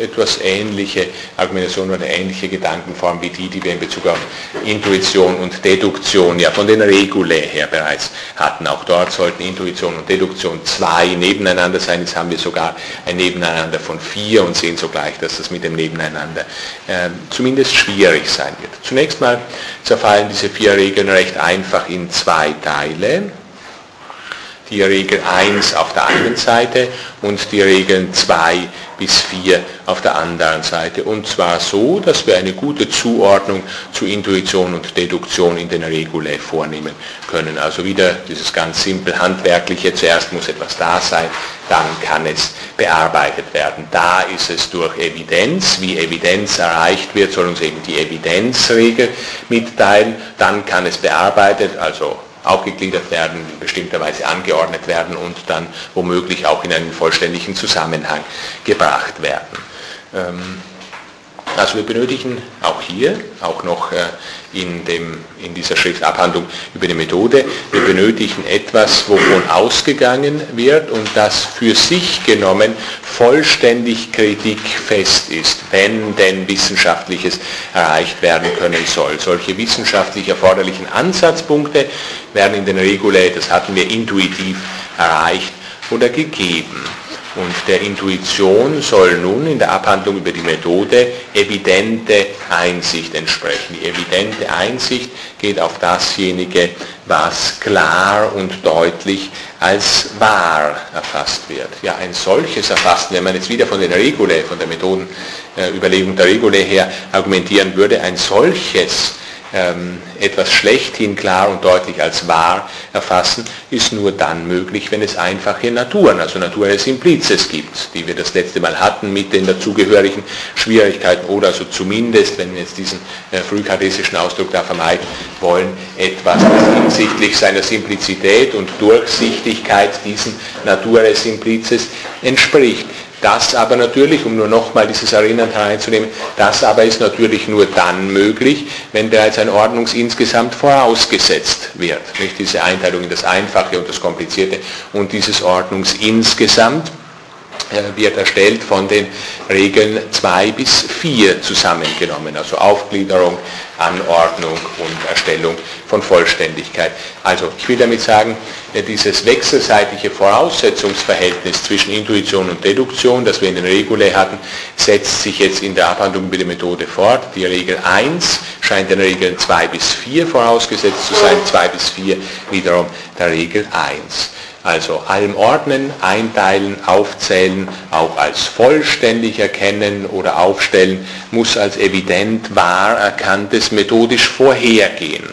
etwas ähnliche Argumentation oder eine ähnliche Gedankenform wie die, die wir in Bezug auf Intuition und Deduktion ja von den Regulae her bereits hatten. Auch dort sollten Intuition und Deduktion zwei nebeneinander sein. Jetzt haben wir sogar ein Nebeneinander von von vier und sehen sogleich, dass das mit dem Nebeneinander äh, zumindest schwierig sein wird. Zunächst mal zerfallen diese vier Regeln recht einfach in zwei Teile. die Regel 1 auf der einen Seite und die Regeln 2 bis 4 auf der anderen Seite. Und zwar so, dass wir eine gute Zuordnung zu Intuition und Deduktion in den Regulae vornehmen können. Also wieder dieses ganz simpel handwerkliche, zuerst muss etwas da sein, dann kann es bearbeitet werden. Da ist es durch Evidenz, wie Evidenz erreicht wird, soll uns eben die Evidenzregel mitteilen, dann kann es bearbeitet, also aufgegliedert werden, in bestimmter Weise angeordnet werden und dann womöglich auch in einen vollständigen Zusammenhang gebracht werden. Ähm, also wir benötigen auch hier, auch noch äh, in, dem, in dieser Schriftabhandlung über die Methode, wir benötigen etwas, wovon ausgegangen wird und das für sich genommen vollständig kritikfest ist, wenn denn Wissenschaftliches erreicht werden können soll. Solche wissenschaftlich erforderlichen Ansatzpunkte werden in den Regulae, das hatten wir intuitiv erreicht oder gegeben. Und der Intuition soll nun in der Abhandlung über die Methode evidente Einsicht entsprechen. Die evidente Einsicht geht auf dasjenige, was klar und deutlich als wahr erfasst wird. Ja, ein solches Erfassen, wenn man jetzt wieder von den Regulae, von der Methodenüberlegung der Regulae her argumentieren würde, ein solches etwas schlechthin klar und deutlich als wahr erfassen, ist nur dann möglich, wenn es einfache Naturen, also Natura Simplices gibt, die wir das letzte Mal hatten mit den dazugehörigen Schwierigkeiten oder also zumindest, wenn wir jetzt diesen äh, frühkartesischen Ausdruck da vermeiden wollen, etwas, das hinsichtlich seiner Simplizität und Durchsichtigkeit diesen Natura Simplices entspricht. Das aber natürlich, um nur nochmal dieses Erinnern hereinzunehmen, das aber ist natürlich nur dann möglich, wenn bereits ein Ordnungs insgesamt vorausgesetzt wird. Nicht diese Einteilung in das Einfache und das Komplizierte und dieses Ordnungs insgesamt wird erstellt von den Regeln 2 bis 4 zusammengenommen, also Aufgliederung, Anordnung und Erstellung von Vollständigkeit. Also ich will damit sagen, äh, dieses wechselseitige Voraussetzungsverhältnis zwischen Intuition und Deduktion, das wir in den Regulae hatten, setzt sich jetzt in der Abhandlung über die Methode fort. Die Regel 1 scheint den Regeln 2 bis 4 vorausgesetzt zu sein, 2 bis 4 wiederum der Regel 1. Also allem ordnen, einteilen, aufzählen, auch als vollständig erkennen oder aufstellen, muss als evident wahr erkanntes methodisch vorhergehen.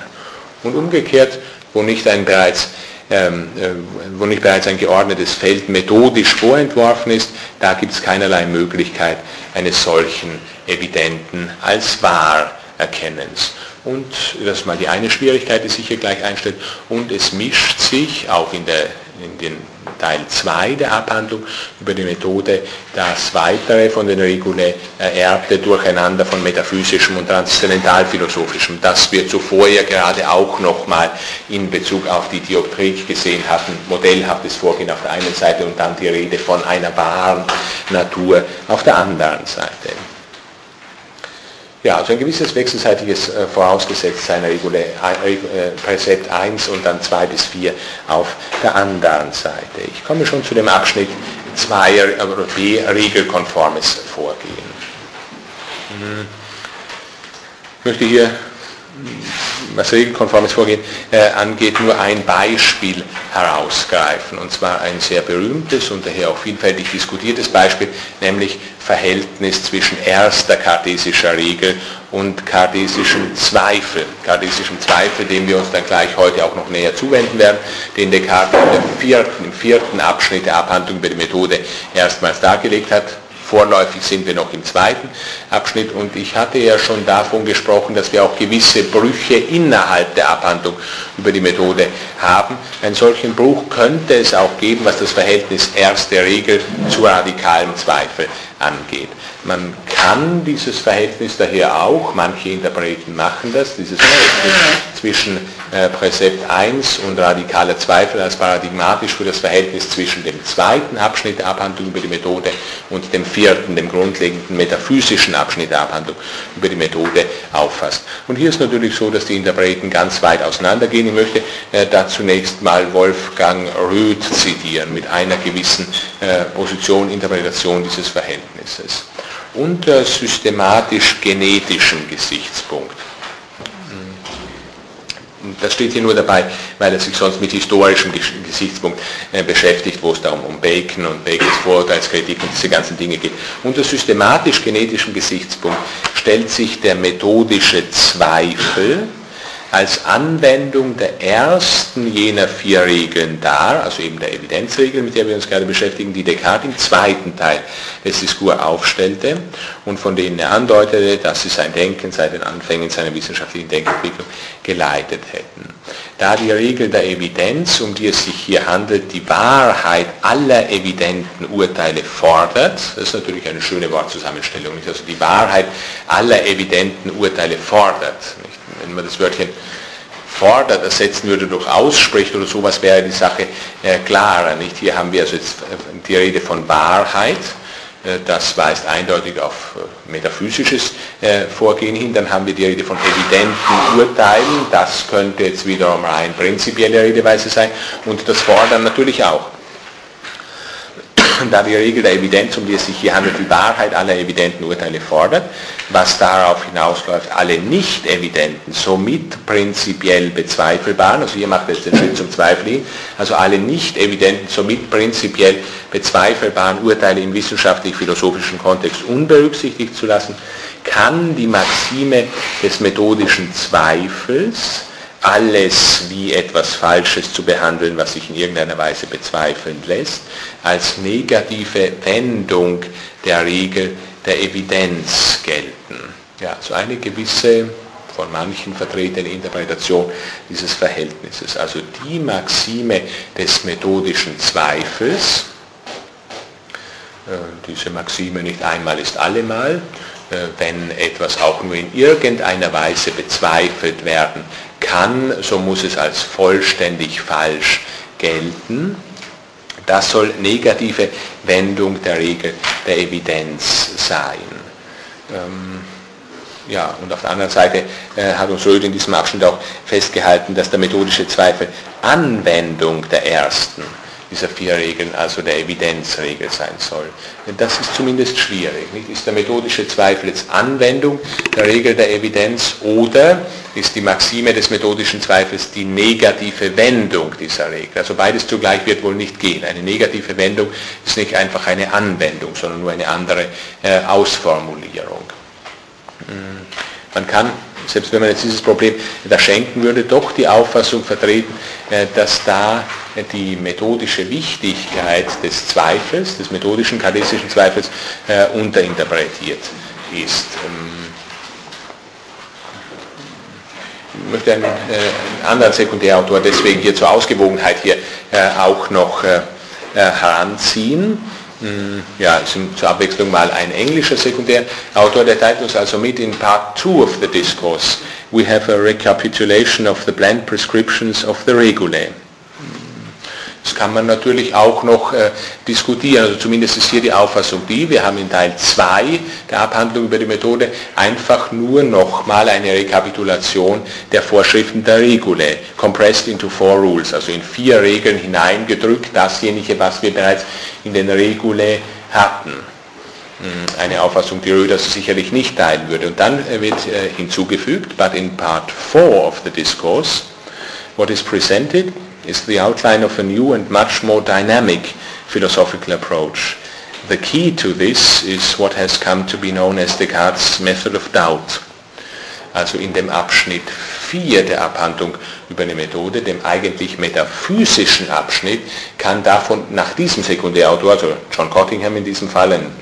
Und umgekehrt, wo nicht ein bereits ähm, äh, wo nicht bereits ein geordnetes Feld methodisch vorentworfen ist, da gibt es keinerlei Möglichkeit eines solchen evidenten als wahr Erkennens. Und das ist mal die eine Schwierigkeit, die sich hier gleich einstellt. Und es mischt sich auch in der in den Teil 2 der Abhandlung über die Methode das weitere von den Regulae ererbte Durcheinander von metaphysischem und transzendentalphilosophischem, das wir zuvor ja gerade auch nochmal in Bezug auf die Dioptrik gesehen hatten, modellhaftes Vorgehen auf der einen Seite und dann die Rede von einer wahren Natur auf der anderen Seite. Ja, also ein gewisses wechselseitiges äh, Vorausgesetztsein Regule, äh, äh, Präzept 1 und dann 2 bis 4 auf der anderen Seite. Ich komme schon zu dem Abschnitt 2 oder B, regelkonformes Vorgehen. Hm. Ich möchte hier was regelkonformes Vorgehen äh, angeht, nur ein Beispiel herausgreifen. Und zwar ein sehr berühmtes und daher auch vielfältig diskutiertes Beispiel, nämlich Verhältnis zwischen erster kartesischer Regel und kartesischem Zweifel. Kartesischem Zweifel, dem wir uns dann gleich heute auch noch näher zuwenden werden, den Descartes im vierten, im vierten Abschnitt der Abhandlung über die Methode erstmals dargelegt hat Vorläufig sind wir noch im zweiten Abschnitt und ich hatte ja schon davon gesprochen, dass wir auch gewisse Brüche innerhalb der Abhandlung über die Methode haben. Einen solchen Bruch könnte es auch geben, was das Verhältnis erste Regel zu radikalem Zweifel angeht. Man kann dieses Verhältnis daher auch, manche Interpreten machen das, dieses Verhältnis zwischen äh, Präzept 1 und radikaler Zweifel als paradigmatisch für das Verhältnis zwischen dem zweiten Abschnitt der Abhandlung über die Methode und dem vierten, dem grundlegenden metaphysischen Abschnitt der Abhandlung über die Methode auffasst. Und hier ist natürlich so, dass die Interpreten ganz weit auseinandergehen. Ich möchte äh, da zunächst mal Wolfgang Röth zitieren mit einer gewissen äh, Position, Interpretation dieses Verhältnisses unter systematisch-genetischen Gesichtspunkt. Das steht hier nur dabei, weil er sich sonst mit historischem Gesichtspunkt äh, beschäftigt, wo es da um, um Bacon und Bacons Vorurteilskritik und diese ganzen Dinge geht. Unter systematisch-genetischem Gesichtspunkt stellt sich der methodische Zweifel als Anwendung der ersten jener vier Regeln dar, also eben der Evidenzregel, mit der wir uns gerade beschäftigen, die Descartes im zweiten Teil des Diskurs aufstellte und von denen er andeutete, dass sie sein Denken seit den Anfängen seiner wissenschaftlichen Denkentwicklung geleitet hätten. Da die Regel der Evidenz, um die es sich hier handelt, die Wahrheit aller evidenten Urteile fordert, das ist natürlich eine schöne Wortzusammenstellung, also die Wahrheit aller evidenten Urteile fordert. Wenn man das Wörtchen fordert ersetzen würde durch ausspricht oder sowas, wäre die Sache äh, klarer. Nicht? Hier haben wir also jetzt äh, die Rede von Wahrheit, äh, das weist eindeutig auf metaphysisches Vorgehen hin. Dann haben wir die Rede von evidenten Urteilen, das könnte jetzt wiederum rein prinzipielle Redeweise sein und das Fordern natürlich auch da die Regel der Evidenz, um die es sich hier handelt, die Wahrheit aller evidenten Urteile fordert, was darauf hinausläuft, alle nicht evidenten, somit prinzipiell bezweifelbaren, also hier macht jetzt den Schritt zum Zweifel hin, also alle nicht evidenten, somit prinzipiell bezweifelbaren Urteile im wissenschaftlich-philosophischen Kontext unberücksichtigt zu lassen, kann die Maxime des methodischen Zweifels alles wie etwas Falsches zu behandeln, was sich in irgendeiner Weise bezweifeln lässt, als negative Wendung der Regel der Evidenz gelten. Ja, so eine gewisse von manchen vertretene Interpretation dieses Verhältnisses. Also die Maxime des methodischen Zweifels, äh, diese Maxime nicht einmal ist allemal, wenn etwas auch nur in irgendeiner Weise bezweifelt werden kann, so muss es als vollständig falsch gelten. Das soll negative Wendung der Regel der Evidenz sein. Ähm, ja, und auf der anderen Seite äh, hat uns Röde in diesem Abschnitt auch festgehalten, dass der methodische Zweifel Anwendung der ersten dieser vier Regeln, also der Evidenzregel sein soll. Das ist zumindest schwierig. Nicht? Ist der methodische Zweifel jetzt Anwendung der Regel der Evidenz oder ist die Maxime des methodischen Zweifels die negative Wendung dieser Regel? Also beides zugleich wird wohl nicht gehen. Eine negative Wendung ist nicht einfach eine Anwendung, sondern nur eine andere äh, Ausformulierung. Hm. Man kann selbst wenn man jetzt dieses Problem da schenken würde, doch die Auffassung vertreten, äh, dass da die methodische Wichtigkeit des Zweifels, des methodischen kardesischen Zweifels, äh, unterinterpretiert ist. Ähm, ich möchte äh, einen, anderen Sekundärautor deswegen hier zur Ausgewogenheit hier auch noch heranziehen ja, zur Abwechslung mal ein englischer Sekundärautor, der teilt uns also mit in Part 2 of the Discourse. We have a recapitulation of the blend prescriptions of the Regulae. Das kann man natürlich auch noch äh, diskutieren. Also zumindest ist hier die Auffassung die, wir haben in Teil 2 der Abhandlung über die Methode einfach nur nochmal eine Rekapitulation der Vorschriften der Regule, compressed into four rules, also in vier Regeln hineingedrückt, dasjenige, was wir bereits in den Regule hatten. Hm, eine Auffassung, die Röder sicherlich nicht teilen würde. Und dann äh, wird äh, hinzugefügt, but in part 4 of the discourse, what is presented is the outline of a new and much more dynamic philosophical approach. The key to this is what has come to be known as Descartes' method of doubt. Also in dem Abschnitt 4 der Abhandlung über eine Methode, dem eigentlich metaphysischen Abschnitt, kann davon nach diesem Sekundärautor, also John Cottingham in diesem Fall, ein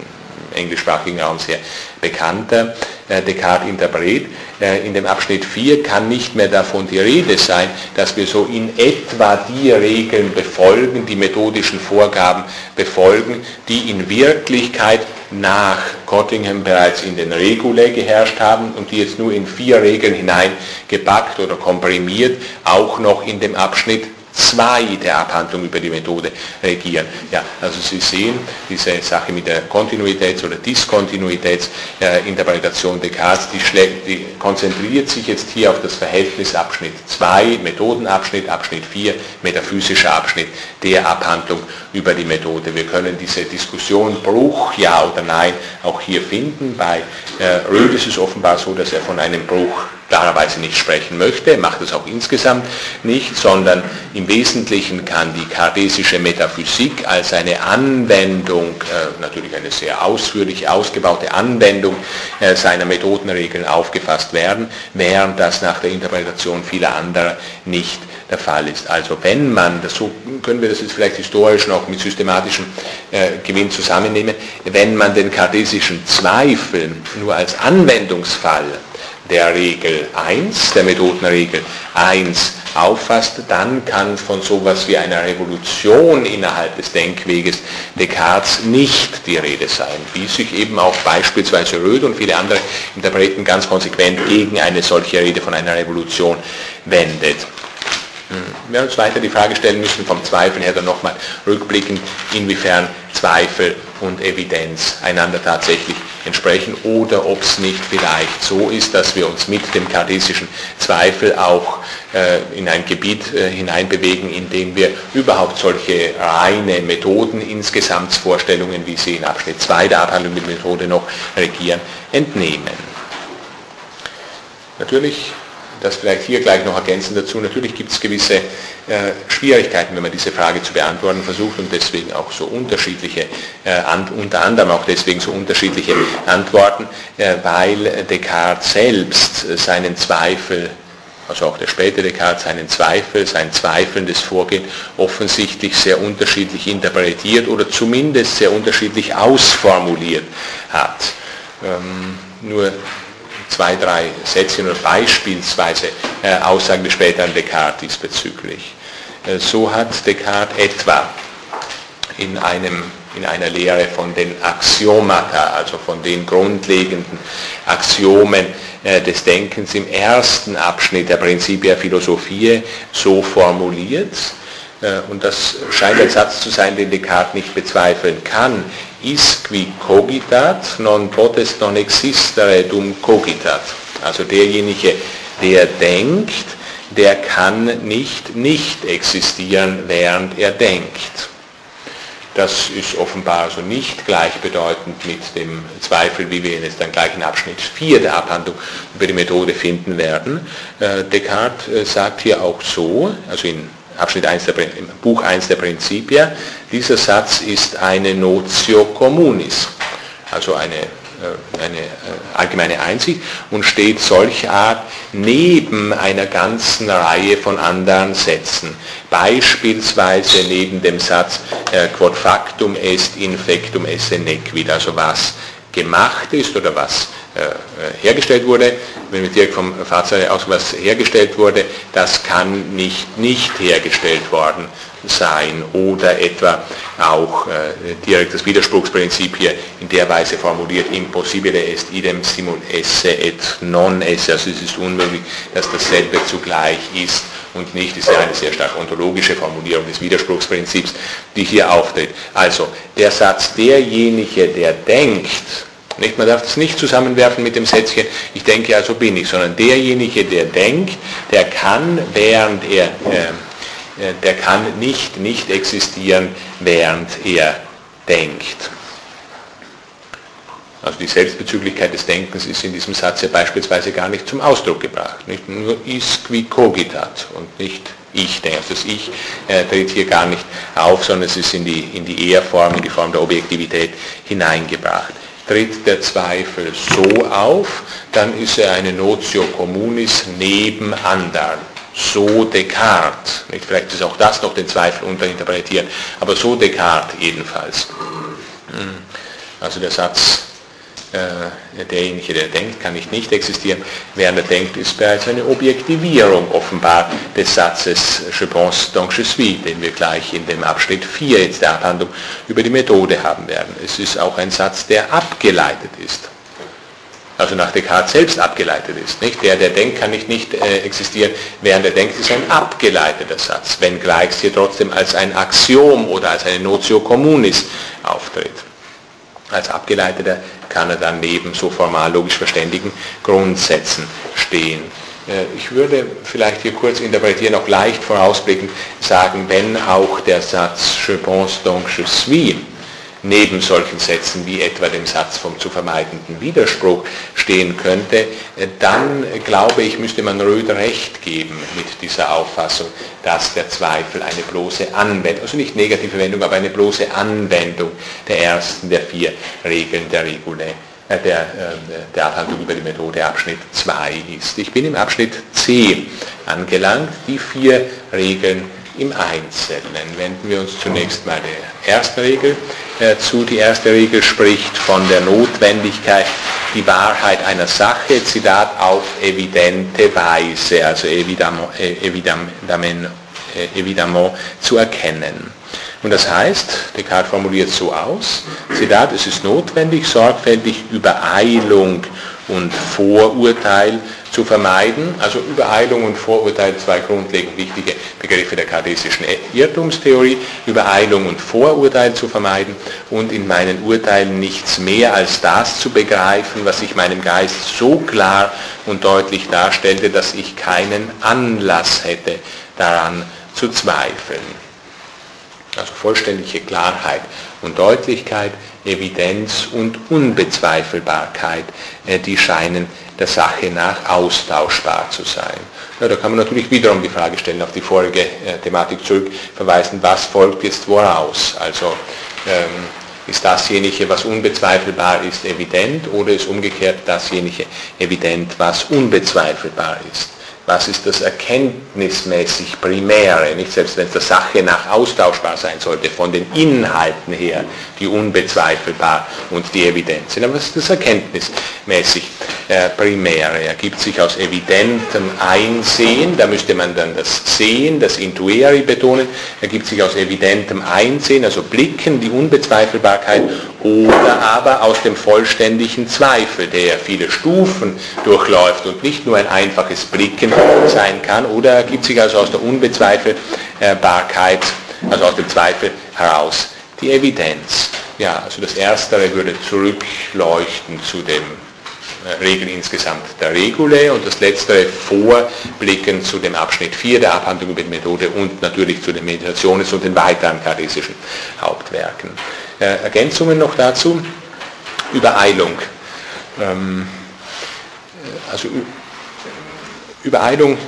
englischsprachigen Raum sehr bekannter äh, Descartes-Interpret. Äh, in dem Abschnitt 4 kann nicht mehr davon die Rede sein, dass wir so in etwa die Regeln befolgen, die methodischen Vorgaben befolgen, die in Wirklichkeit nach Cottingham bereits in den Regule geherrscht haben und die jetzt nur in vier Regeln hineingepackt oder komprimiert auch noch in dem Abschnitt 2 der Abhandlung über die Methode regieren. Ja, also Sie sehen, diese Sache mit der Kontinuitäts- oder Diskontinuitätsinterpretation Descartes, die, schlägt, die konzentriert sich jetzt hier auf das Verhältnis Abschnitt 2, Methodenabschnitt, Abschnitt 4, metaphysischer Abschnitt der Abhandlung über die Methode. Wir können diese Diskussion Bruch, ja oder nein, auch hier finden. Bei äh, Röhl ist es offenbar so, dass er von einem Bruch klarerweise nicht sprechen möchte, macht es auch insgesamt nicht, sondern im Wesentlichen kann die kartesische Metaphysik als eine Anwendung, äh, natürlich eine sehr ausführlich ausgebaute Anwendung äh, seiner Methodenregeln aufgefasst werden, während das nach der Interpretation vieler anderer nicht der Fall ist. Also wenn man, das so können wir das jetzt vielleicht historisch noch mit systematischem äh, Gewinn zusammennehmen, wenn man den kartesischen Zweifel nur als Anwendungsfall der Regel 1, der Methodenregel 1 auffasst, dann kann von sowas wie einer Revolution innerhalb des Denkweges Descartes nicht die Rede sein, wie sich eben auch beispielsweise Röth und viele andere Interpreten ganz konsequent gegen eine solche Rede von einer Revolution wendet. Hm. Wir uns weiter die Frage stellen müssen, vom Zweifel her dann nochmal rückblickend, inwiefern Zweifel und Evidenz einander tatsächlich entsprechen oder ob es nicht vielleicht so ist, dass wir uns mit dem kartesischen Zweifel auch äh, in ein Gebiet äh, hineinbewegen, in dem wir überhaupt solche reine Methoden, insgesamt Vorstellungen, wie sie in Abschnitt 2 der Abhandlung mit Methode noch regieren, entnehmen. Natürlich das vielleicht hier gleich noch ergänzen dazu. Natürlich gibt es gewisse äh, Schwierigkeiten, wenn man diese Frage zu beantworten versucht und deswegen auch so unterschiedliche, äh, unter anderem auch deswegen so unterschiedliche Antworten, äh, weil Descartes selbst seinen Zweifel also auch der späte Descartes seinen Zweifel, sein zweifelndes Vorgehen offensichtlich sehr unterschiedlich interpretiert oder zumindest sehr unterschiedlich ausformuliert hat. Ähm, nur zwei, drei Sätze oder beispielsweise äh, Aussagen des späteren Descartes diesbezüglich. Äh, so hat Descartes etwa in, einem, in einer Lehre von den Axiomata, also von den grundlegenden Axiomen äh, des Denkens im ersten Abschnitt der Principia Philosophie so formuliert, und das scheint ein Satz zu sein, den Descartes nicht bezweifeln kann, is qui cogitat, non potest non existere dum cogitat. Also derjenige, der denkt, der kann nicht nicht existieren, während er denkt. Das ist offenbar also nicht gleichbedeutend mit dem Zweifel, wie wir ihn jetzt dann gleich in Abschnitt 4 der Abhandlung über die Methode finden werden. Äh, Descartes äh, sagt hier auch so, also in Abschnitt 1 der, Buch 1 der Prinzipia. Dieser Satz ist eine Notio communis, also eine, äh, eine äh, allgemeine Einsicht und steht solch Art neben einer ganzen Reihe von anderen Sätzen. Beispielsweise neben dem Satz äh, quod factum est infectum esse nequid, also was gemacht ist oder was hergestellt wurde, wenn mit direkt vom Fahrzeug aus was hergestellt wurde, das kann nicht nicht hergestellt worden sein oder etwa auch äh, direkt das Widerspruchsprinzip hier in der Weise formuliert, impossibile est idem simul esse et non esse, also es ist unmöglich, dass dasselbe zugleich ist und nicht, ist ja eine sehr stark ontologische Formulierung des Widerspruchsprinzips, die hier auftritt. Also der Satz, derjenige, der denkt, nicht? Man darf es nicht zusammenwerfen mit dem Sätzchen, ich denke, also bin ich, sondern derjenige, der denkt, der kann, während er, äh, äh, der kann nicht nicht existieren, während er denkt. Also die Selbstbezüglichkeit des Denkens ist in diesem Satz ja beispielsweise gar nicht zum Ausdruck gebracht. Nicht nur is qui cogitat und nicht ich denke. Also das Ich äh, tritt hier gar nicht auf, sondern es ist in die, in die Ehrform, in die Form der Objektivität hineingebracht tritt der Zweifel so auf, dann ist er eine Notio communis neben anderen. So Descartes. Nicht? Vielleicht ist auch das noch den Zweifel unterinterpretieren, aber so Descartes jedenfalls. Hm. Also der Satz, äh, derjenige, der denkt, kann nicht nicht existieren. Während er denkt, ist bereits eine Objektivierung offenbar des Satzes Je pense donc je suis, den wir gleich in dem Abschnitt 4 jetzt der Abhandlung über die Methode haben werden. Es ist auch ein Satz, der abgeleitet ist. Also nach Descartes selbst abgeleitet ist. Nicht? Der, der denkt, kann nicht nicht äh, existieren, während er denkt, ist ein abgeleiteter Satz, wenngleich es hier trotzdem als ein Axiom oder als eine Notio communis auftritt. Als abgeleiteter kann er dann neben so formal logisch verständigen Grundsätzen stehen. Äh, ich würde vielleicht hier kurz interpretieren, auch leicht vorausblickend sagen, wenn auch der Satz Je pense donc je suis neben solchen Sätzen wie etwa dem Satz vom zu vermeidenden Widerspruch stehen könnte, äh, dann glaube ich, müsste man Röder recht geben mit dieser Auffassung, dass der Zweifel eine bloße Anwendung, also nicht negative Wendung, aber eine bloße Anwendung der ersten der vier Regeln der Regule äh, der, äh, der Abhandlung über die Methode Abschnitt 2 ist. Ich bin im Abschnitt C angelangt, die vier Regeln im Einzelnen. Wenden wir uns zunächst mal der ersten Regel äh, zu. Die erste Regel spricht von der Notwendigkeit, die Wahrheit einer Sache, Zitat, auf evidente Weise, also evidemment, evidemment, evidemment zu erkennen. Und das heißt, Descartes formuliert so aus, Zitat, es ist notwendig, sorgfältig Übereilung und Vorurteil zu vermeiden. Also Übereilung und Vorurteil, zwei grundlegend wichtige Begriffe der kartesischen Irrtumstheorie. Übereilung und Vorurteil zu vermeiden und in meinen Urteilen nichts mehr als das zu begreifen, was sich meinem Geist so klar und deutlich darstellte, dass ich keinen Anlass hätte, daran zu zweifeln. Also vollständige Klarheit und Deutlichkeit, Evidenz und Unbezweifelbarkeit, äh, die scheinen der Sache nach austauschbar zu sein. Ja, da kann man natürlich wiederum die Frage stellen, auf die vorige äh, Thematik zurückverweisen, was folgt jetzt woraus? Also ähm, ist dasjenige, was unbezweifelbar ist, evident oder ist umgekehrt dasjenige evident, was unbezweifelbar ist? Was ist das erkenntnismäßig Primäre, nicht selbst wenn es der Sache nach austauschbar sein sollte, von den Inhalten her, die unbezweifelbar und die Evidenz sind. Aber was ist das erkenntnismäßig äh, Primäre? Ergibt sich aus evidentem Einsehen, da müsste man dann das Sehen, das Intueri betonen, ergibt sich aus evidentem Einsehen, also Blicken, die Unbezweifelbarkeit oder aber aus dem vollständigen Zweifel, der viele Stufen durchläuft und nicht nur ein einfaches Blicken sein kann, oder ergibt sich also aus der Unbezweifelbarkeit, also aus dem Zweifel heraus die Evidenz. Ja, also das Erstere würde zurückleuchten zu dem äh, Regeln insgesamt der Regule und das letztere vorblicken zu dem Abschnitt 4 der Abhandlung über die Methode und natürlich zu den Meditations- und den weiteren charisischen Hauptwerken. Äh, Ergänzungen noch dazu? Übereilung. Ähm, äh, also Übereilung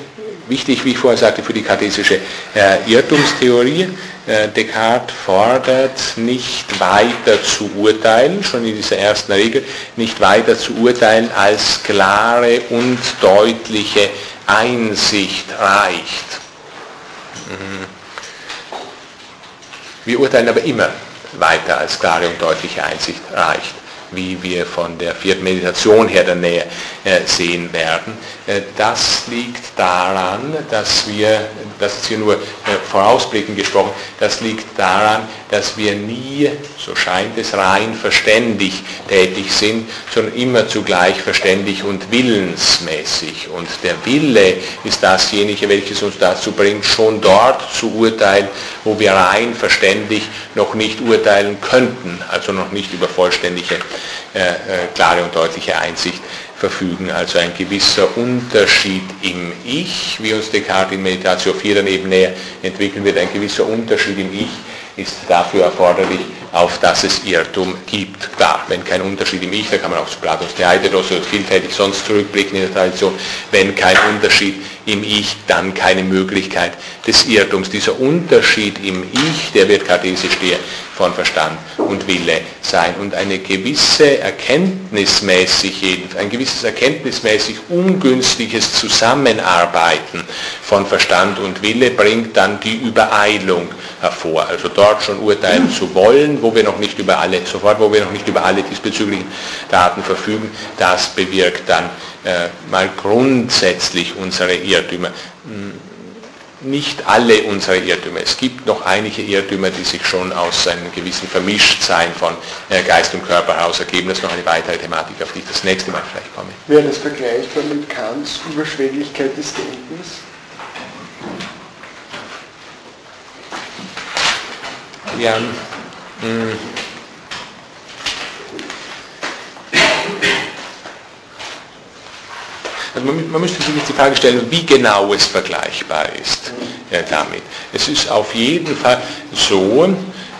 wichtig, wie ich vorher sagte, für die kartesische äh, Irrtumstheorie. Descartes fordert nicht weiter zu urteilen, schon in dieser ersten Regel, nicht weiter zu urteilen, als klare und deutliche Einsicht reicht. Mhm. Wir urteilen aber immer weiter, als klare und deutliche Einsicht reicht wie wir von der vierten Meditation her der Nähe äh, sehen werden. Äh, das liegt daran, dass wir, das ist hier nur äh, vorausblickend gesprochen, das liegt daran, dass wir nie, so scheint es, rein verständig tätig sind, sondern immer zugleich verständig und willensmäßig. Und der Wille ist dasjenige, welches uns dazu bringt, schon dort zu urteilen, wo wir rein verständig noch nicht urteilen könnten, also noch nicht über vollständige, klare und deutliche Einsicht verfügen. Also ein gewisser Unterschied im Ich, wie uns Descartes in Meditatio 4 dann eben näher entwickeln wird, ein gewisser Unterschied im Ich ist dafür erforderlich, auf das es Irrtum gibt. Klar, wenn kein Unterschied im Ich, da kann man auch zu Platons Theaiteros und vielfältig sonst zurückblicken in der Tradition, wenn kein Unterschied im Ich, dann keine Möglichkeit des Irrtums. Dieser Unterschied im Ich, der wird kartesisch der von Verstand und Wille sein. Und eine gewisse erkenntnismäßig, ein gewisses erkenntnismäßig ungünstiges Zusammenarbeiten von Verstand und Wille bringt dann die Übereilung hervor. Also dort schon urteilen zu wollen, wo wir noch nicht über alle, sofort wo wir noch nicht über alle diesbezüglichen Daten verfügen, das bewirkt dann äh, mal grundsätzlich unsere Irrtümer. Hm, nicht alle unsere Irrtümer. Es gibt noch einige Irrtümer, die sich schon aus einem gewissen Vermischtsein von äh, Geist und Körper heraus ergeben. Das ist noch eine weitere Thematik, auf die ich das nächste Mal vielleicht komme. Wäre das vergleichbar mit Kants Überschwänglichkeit des Denkens? Ja, Also man, man, müsste sich die Frage stellen, wie genau es vergleichbar ist äh, damit. Es ist auf jeden Fall so,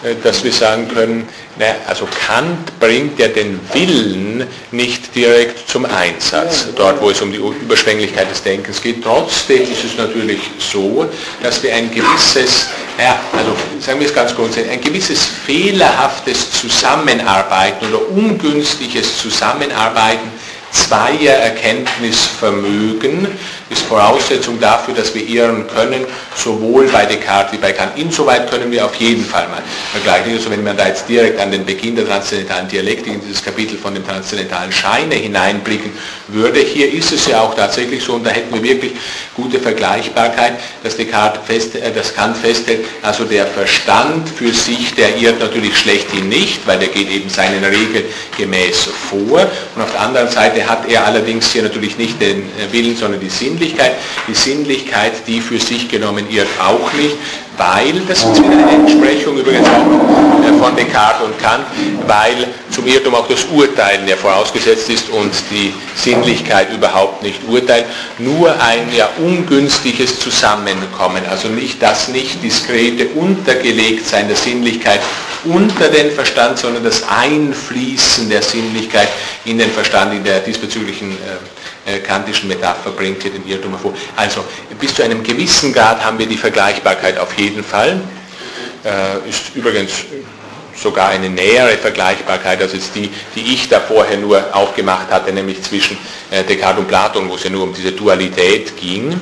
äh, dass wir sagen können, na, also Kant bringt ja den Willen nicht direkt zum Einsatz, dort wo es um die Überschwänglichkeit des Denkens geht. Trotzdem ist es natürlich so, dass wir ein gewisses, ja, also sagen wir es ganz grundsätzlich, ein gewisses fehlerhaftes Zusammenarbeiten oder ungünstiges Zusammenarbeiten zweier Erkenntnisvermögen ist Voraussetzung dafür, dass wir irren können, sowohl bei Descartes wie bei Kant. Insoweit können wir auf jeden Fall mal vergleichen. Also wenn man da jetzt direkt an den Beginn der transzendentalen Dialektik in dieses Kapitel von dem transzendentalen Scheine hineinblicken würde, hier ist es ja auch tatsächlich so, und da hätten wir wirklich gute Vergleichbarkeit, dass, Descartes fest, äh, dass Kant festhält, also der Verstand für sich, der irrt natürlich schlechthin nicht, weil der geht eben seinen Regeln gemäß vor. Und auf der anderen Seite hat er allerdings hier natürlich nicht den äh, Willen, sondern die Sinn Sinnlichkeit. Die Sinnlichkeit, die für sich genommen irrt auch nicht, weil, das ist wieder eine Entsprechung übrigens auch äh, von Descartes und Kant, weil zum Irrtum auch das Urteilen ja vorausgesetzt ist und die Sinnlichkeit überhaupt nicht urteilt, nur ein ja ungünstiges Zusammenkommen, also nicht das nicht diskrete Untergelegtsein der Sinnlichkeit unter den Verstand, sondern das Einfließen der Sinnlichkeit in den Verstand in der diesbezüglichen äh, kantischen Metapher bringt hier den Irrtum hervor. Also bis zu einem gewissen Grad haben wir die Vergleichbarkeit auf jeden Fall. Äh, ist übrigens sogar eine nähere Vergleichbarkeit als jetzt die, die ich da vorher nur aufgemacht hatte, nämlich zwischen äh, Descartes und Platon, wo es ja nur um diese Dualität ging.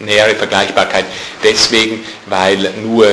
Nähere Vergleichbarkeit deswegen, weil nur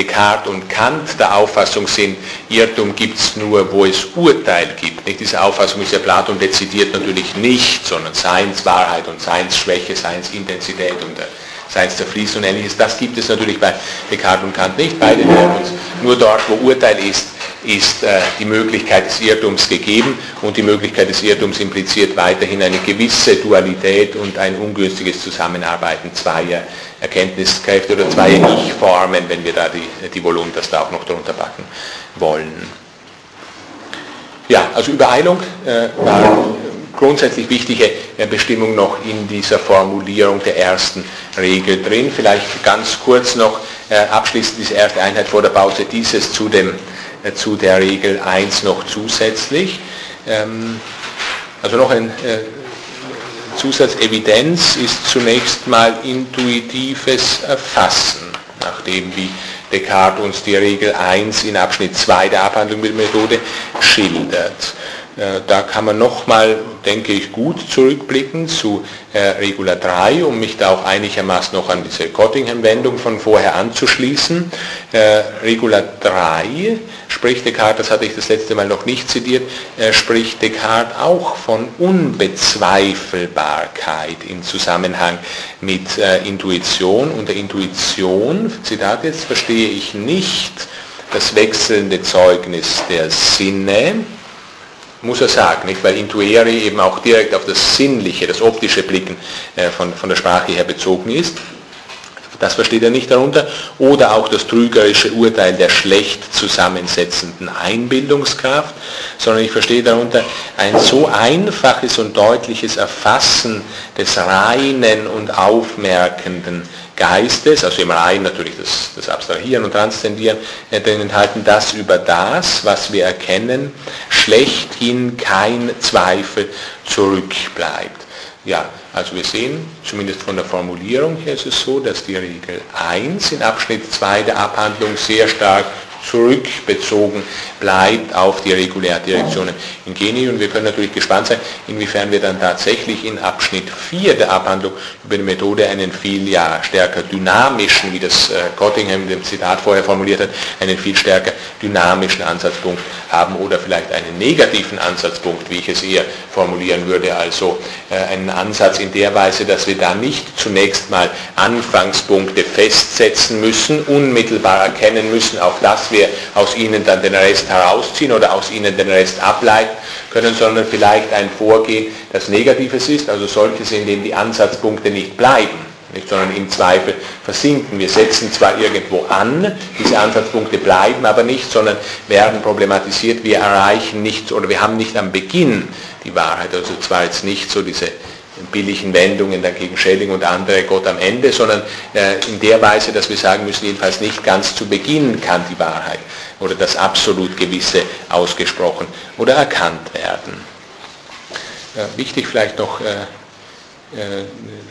Descartes und Kant der Auffassung sind, Irrtum gibt es nur, wo es Urteil gibt. Nicht? Diese Auffassung ist ja Platon dezidiert natürlich nicht, sondern Seinswahrheit und Seinsschwäche, Seinsintensität und der Seinszerfließen und ähnliches. Das gibt es natürlich bei Descartes und Kant nicht. Beide lehren uns nur dort, wo Urteil ist, ist äh, die Möglichkeit des Irrtums gegeben und die Möglichkeit des Irrtums impliziert weiterhin eine gewisse Dualität und ein ungünstiges Zusammenarbeiten zweier Erkenntniskräfte oder zwei Ich-Formen, wenn wir da die, die Voluntas da auch noch drunter packen wollen. Ja, also Übereilung äh, war grundsätzlich wichtige äh, Bestimmung noch in dieser Formulierung der ersten Regel drin. Vielleicht ganz kurz noch äh, abschließend diese erste Einheit vor der Pause, dieses zu, dem, zu der Regel 1 noch zusätzlich. Ähm, also noch ein äh, Zusatzevidenz ist zunächst mal intuitives Erfassen, nachdem wie Descartes uns die Regel 1 in Abschnitt 2 der Abhandlung mit Methode schildert. Äh, da kann man nochmal, denke ich, gut zurückblicken zu äh, Regula 3, um mich da auch einigermaßen noch an diese Cottingham-Wendung von vorher anzuschließen. Äh, Regula 3 spricht Descartes, das hatte ich das letzte Mal noch nicht zitiert, spricht Descartes auch von Unbezweifelbarkeit im Zusammenhang mit Intuition. Unter Intuition, Zitat jetzt, verstehe ich nicht das wechselnde Zeugnis der Sinne, muss er sagen, nicht? weil Intuere eben auch direkt auf das Sinnliche, das optische Blicken äh, von, von der Sprache her bezogen ist. Das versteht er nicht darunter. Oder auch das trügerische Urteil der schlecht zusammensetzenden Einbildungskraft, sondern ich verstehe darunter ein so einfaches und deutliches Erfassen des reinen und aufmerkenden Geistes, also im Rein natürlich das, das Abstrahieren und Transzendieren, äh, drin enthalten, dass über das, was wir erkennen, schlechthin kein Zweifel zurückbleibt. Ja, also wir sehen, zumindest von der Formulierung her ist es so, dass die Regel 1 in Abschnitt 2 der Abhandlung sehr stark zurückbezogen bleibt auf die Regulärdirektionen in Geni. Und wir können natürlich gespannt sein, inwiefern wir dann tatsächlich in Abschnitt 4 der Abhandlung über die Methode einen viel ja, stärker dynamischen, wie das äh, Cottingham in dem Zitat vorher formuliert hat, einen viel stärker dynamischen Ansatzpunkt haben oder vielleicht einen negativen Ansatzpunkt, wie ich es eher formulieren würde, also äh, einen Ansatz in der Weise, dass wir da nicht zunächst mal Anfangspunkte festsetzen müssen, unmittelbar erkennen müssen, auch das wir aus ihnen dann den Rest herausziehen oder aus ihnen den Rest ableiten können, sondern vielleicht ein Vorgehen, das Negatives ist, also solches, in dem die Ansatzpunkte nicht bleiben. Nicht, sondern im Zweifel versinken. Wir setzen zwar irgendwo an, diese Ansatzpunkte bleiben aber nicht, sondern werden problematisiert. Wir erreichen nicht oder wir haben nicht am Beginn die Wahrheit. Also zwar jetzt nicht so diese billigen Wendungen dann gegen Schelling und andere Gott am Ende, sondern äh, in der Weise, dass wir sagen müssen, jedenfalls nicht ganz zu Beginn kann die Wahrheit oder das absolut Gewisse ausgesprochen oder erkannt werden. Äh, wichtig vielleicht noch äh,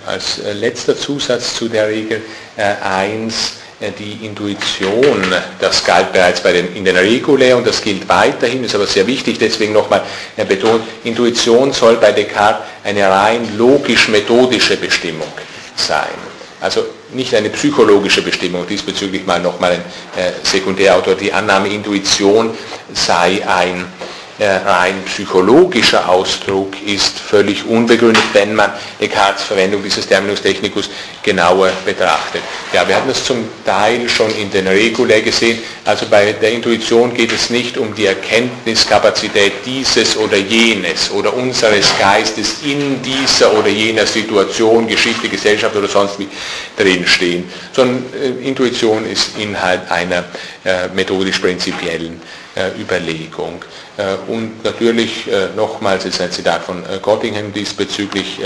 als letzter Zusatz zu der Regel 1, die Intuition, das galt bereits bei den, in den Regulae und das gilt weiterhin, ist aber sehr wichtig, deswegen nochmal betont, Intuition soll bei Descartes eine rein logisch-methodische Bestimmung sein. Also nicht eine psychologische Bestimmung, diesbezüglich mal nochmal ein äh, Sekundärautor, die Annahme Intuition sei ein äh, rein psychologischer Ausdruck ist völlig unbegründet, wenn man Descartes Verwendung dieses Terminus technicus genauer betrachtet. Ja, wir hatten das zum Teil schon in den Regulae gesehen. Also bei der Intuition geht es nicht um die Erkenntniskapazität dieses oder jenes oder unseres Geistes in dieser oder jener Situation, Geschichte, Gesellschaft oder sonst wie drinstehen, sondern äh, Intuition ist Inhalt einer äh, methodisch-prinzipiellen äh, Überlegung. Äh, und natürlich äh, nochmals ist ein Zitat von Gottingham diesbezüglich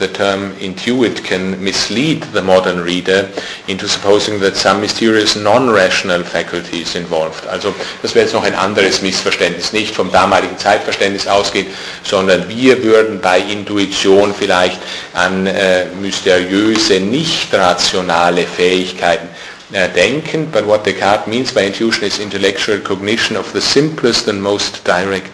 the term intuit can mislead the modern reader into supposing that some mysterious non-rational faculty is involved. Also das wäre jetzt noch ein anderes Missverständnis, nicht vom damaligen Zeitverständnis ausgehen, sondern wir würden bei Intuition vielleicht an äh, mysteriöse, nicht rationale Fähigkeiten uh, denken, but what Descartes means by intuition is intellectual cognition of the simplest and most direct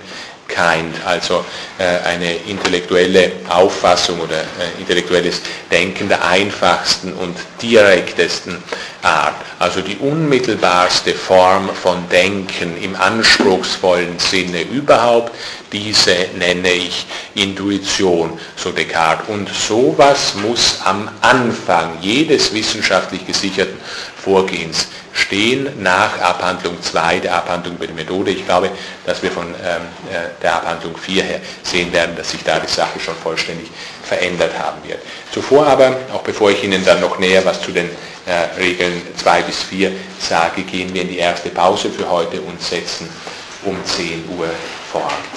kind, also äh, eine intellektuelle Auffassung oder äh, intellektuelles Denken der einfachsten und direktesten Art, also die unmittelbarste Form von Denken im anspruchsvollen Sinne überhaupt, diese nenne ich Intuition, so Descartes. Und sowas muss am Anfang jedes wissenschaftlich gesicherten Vorgehens stehen nach Abhandlung 2 der Abhandlung über die Methode. Ich glaube, dass wir von ähm, äh, der Abhandlung 4 her sehen werden, dass sich da die Sache schon vollständig verändert haben wird. Zuvor aber, auch bevor ich Ihnen dann noch näher was zu den äh, Regeln 2 bis 4 sage, gehen wir in die erste Pause für heute und setzen um 10 Uhr vor Ort.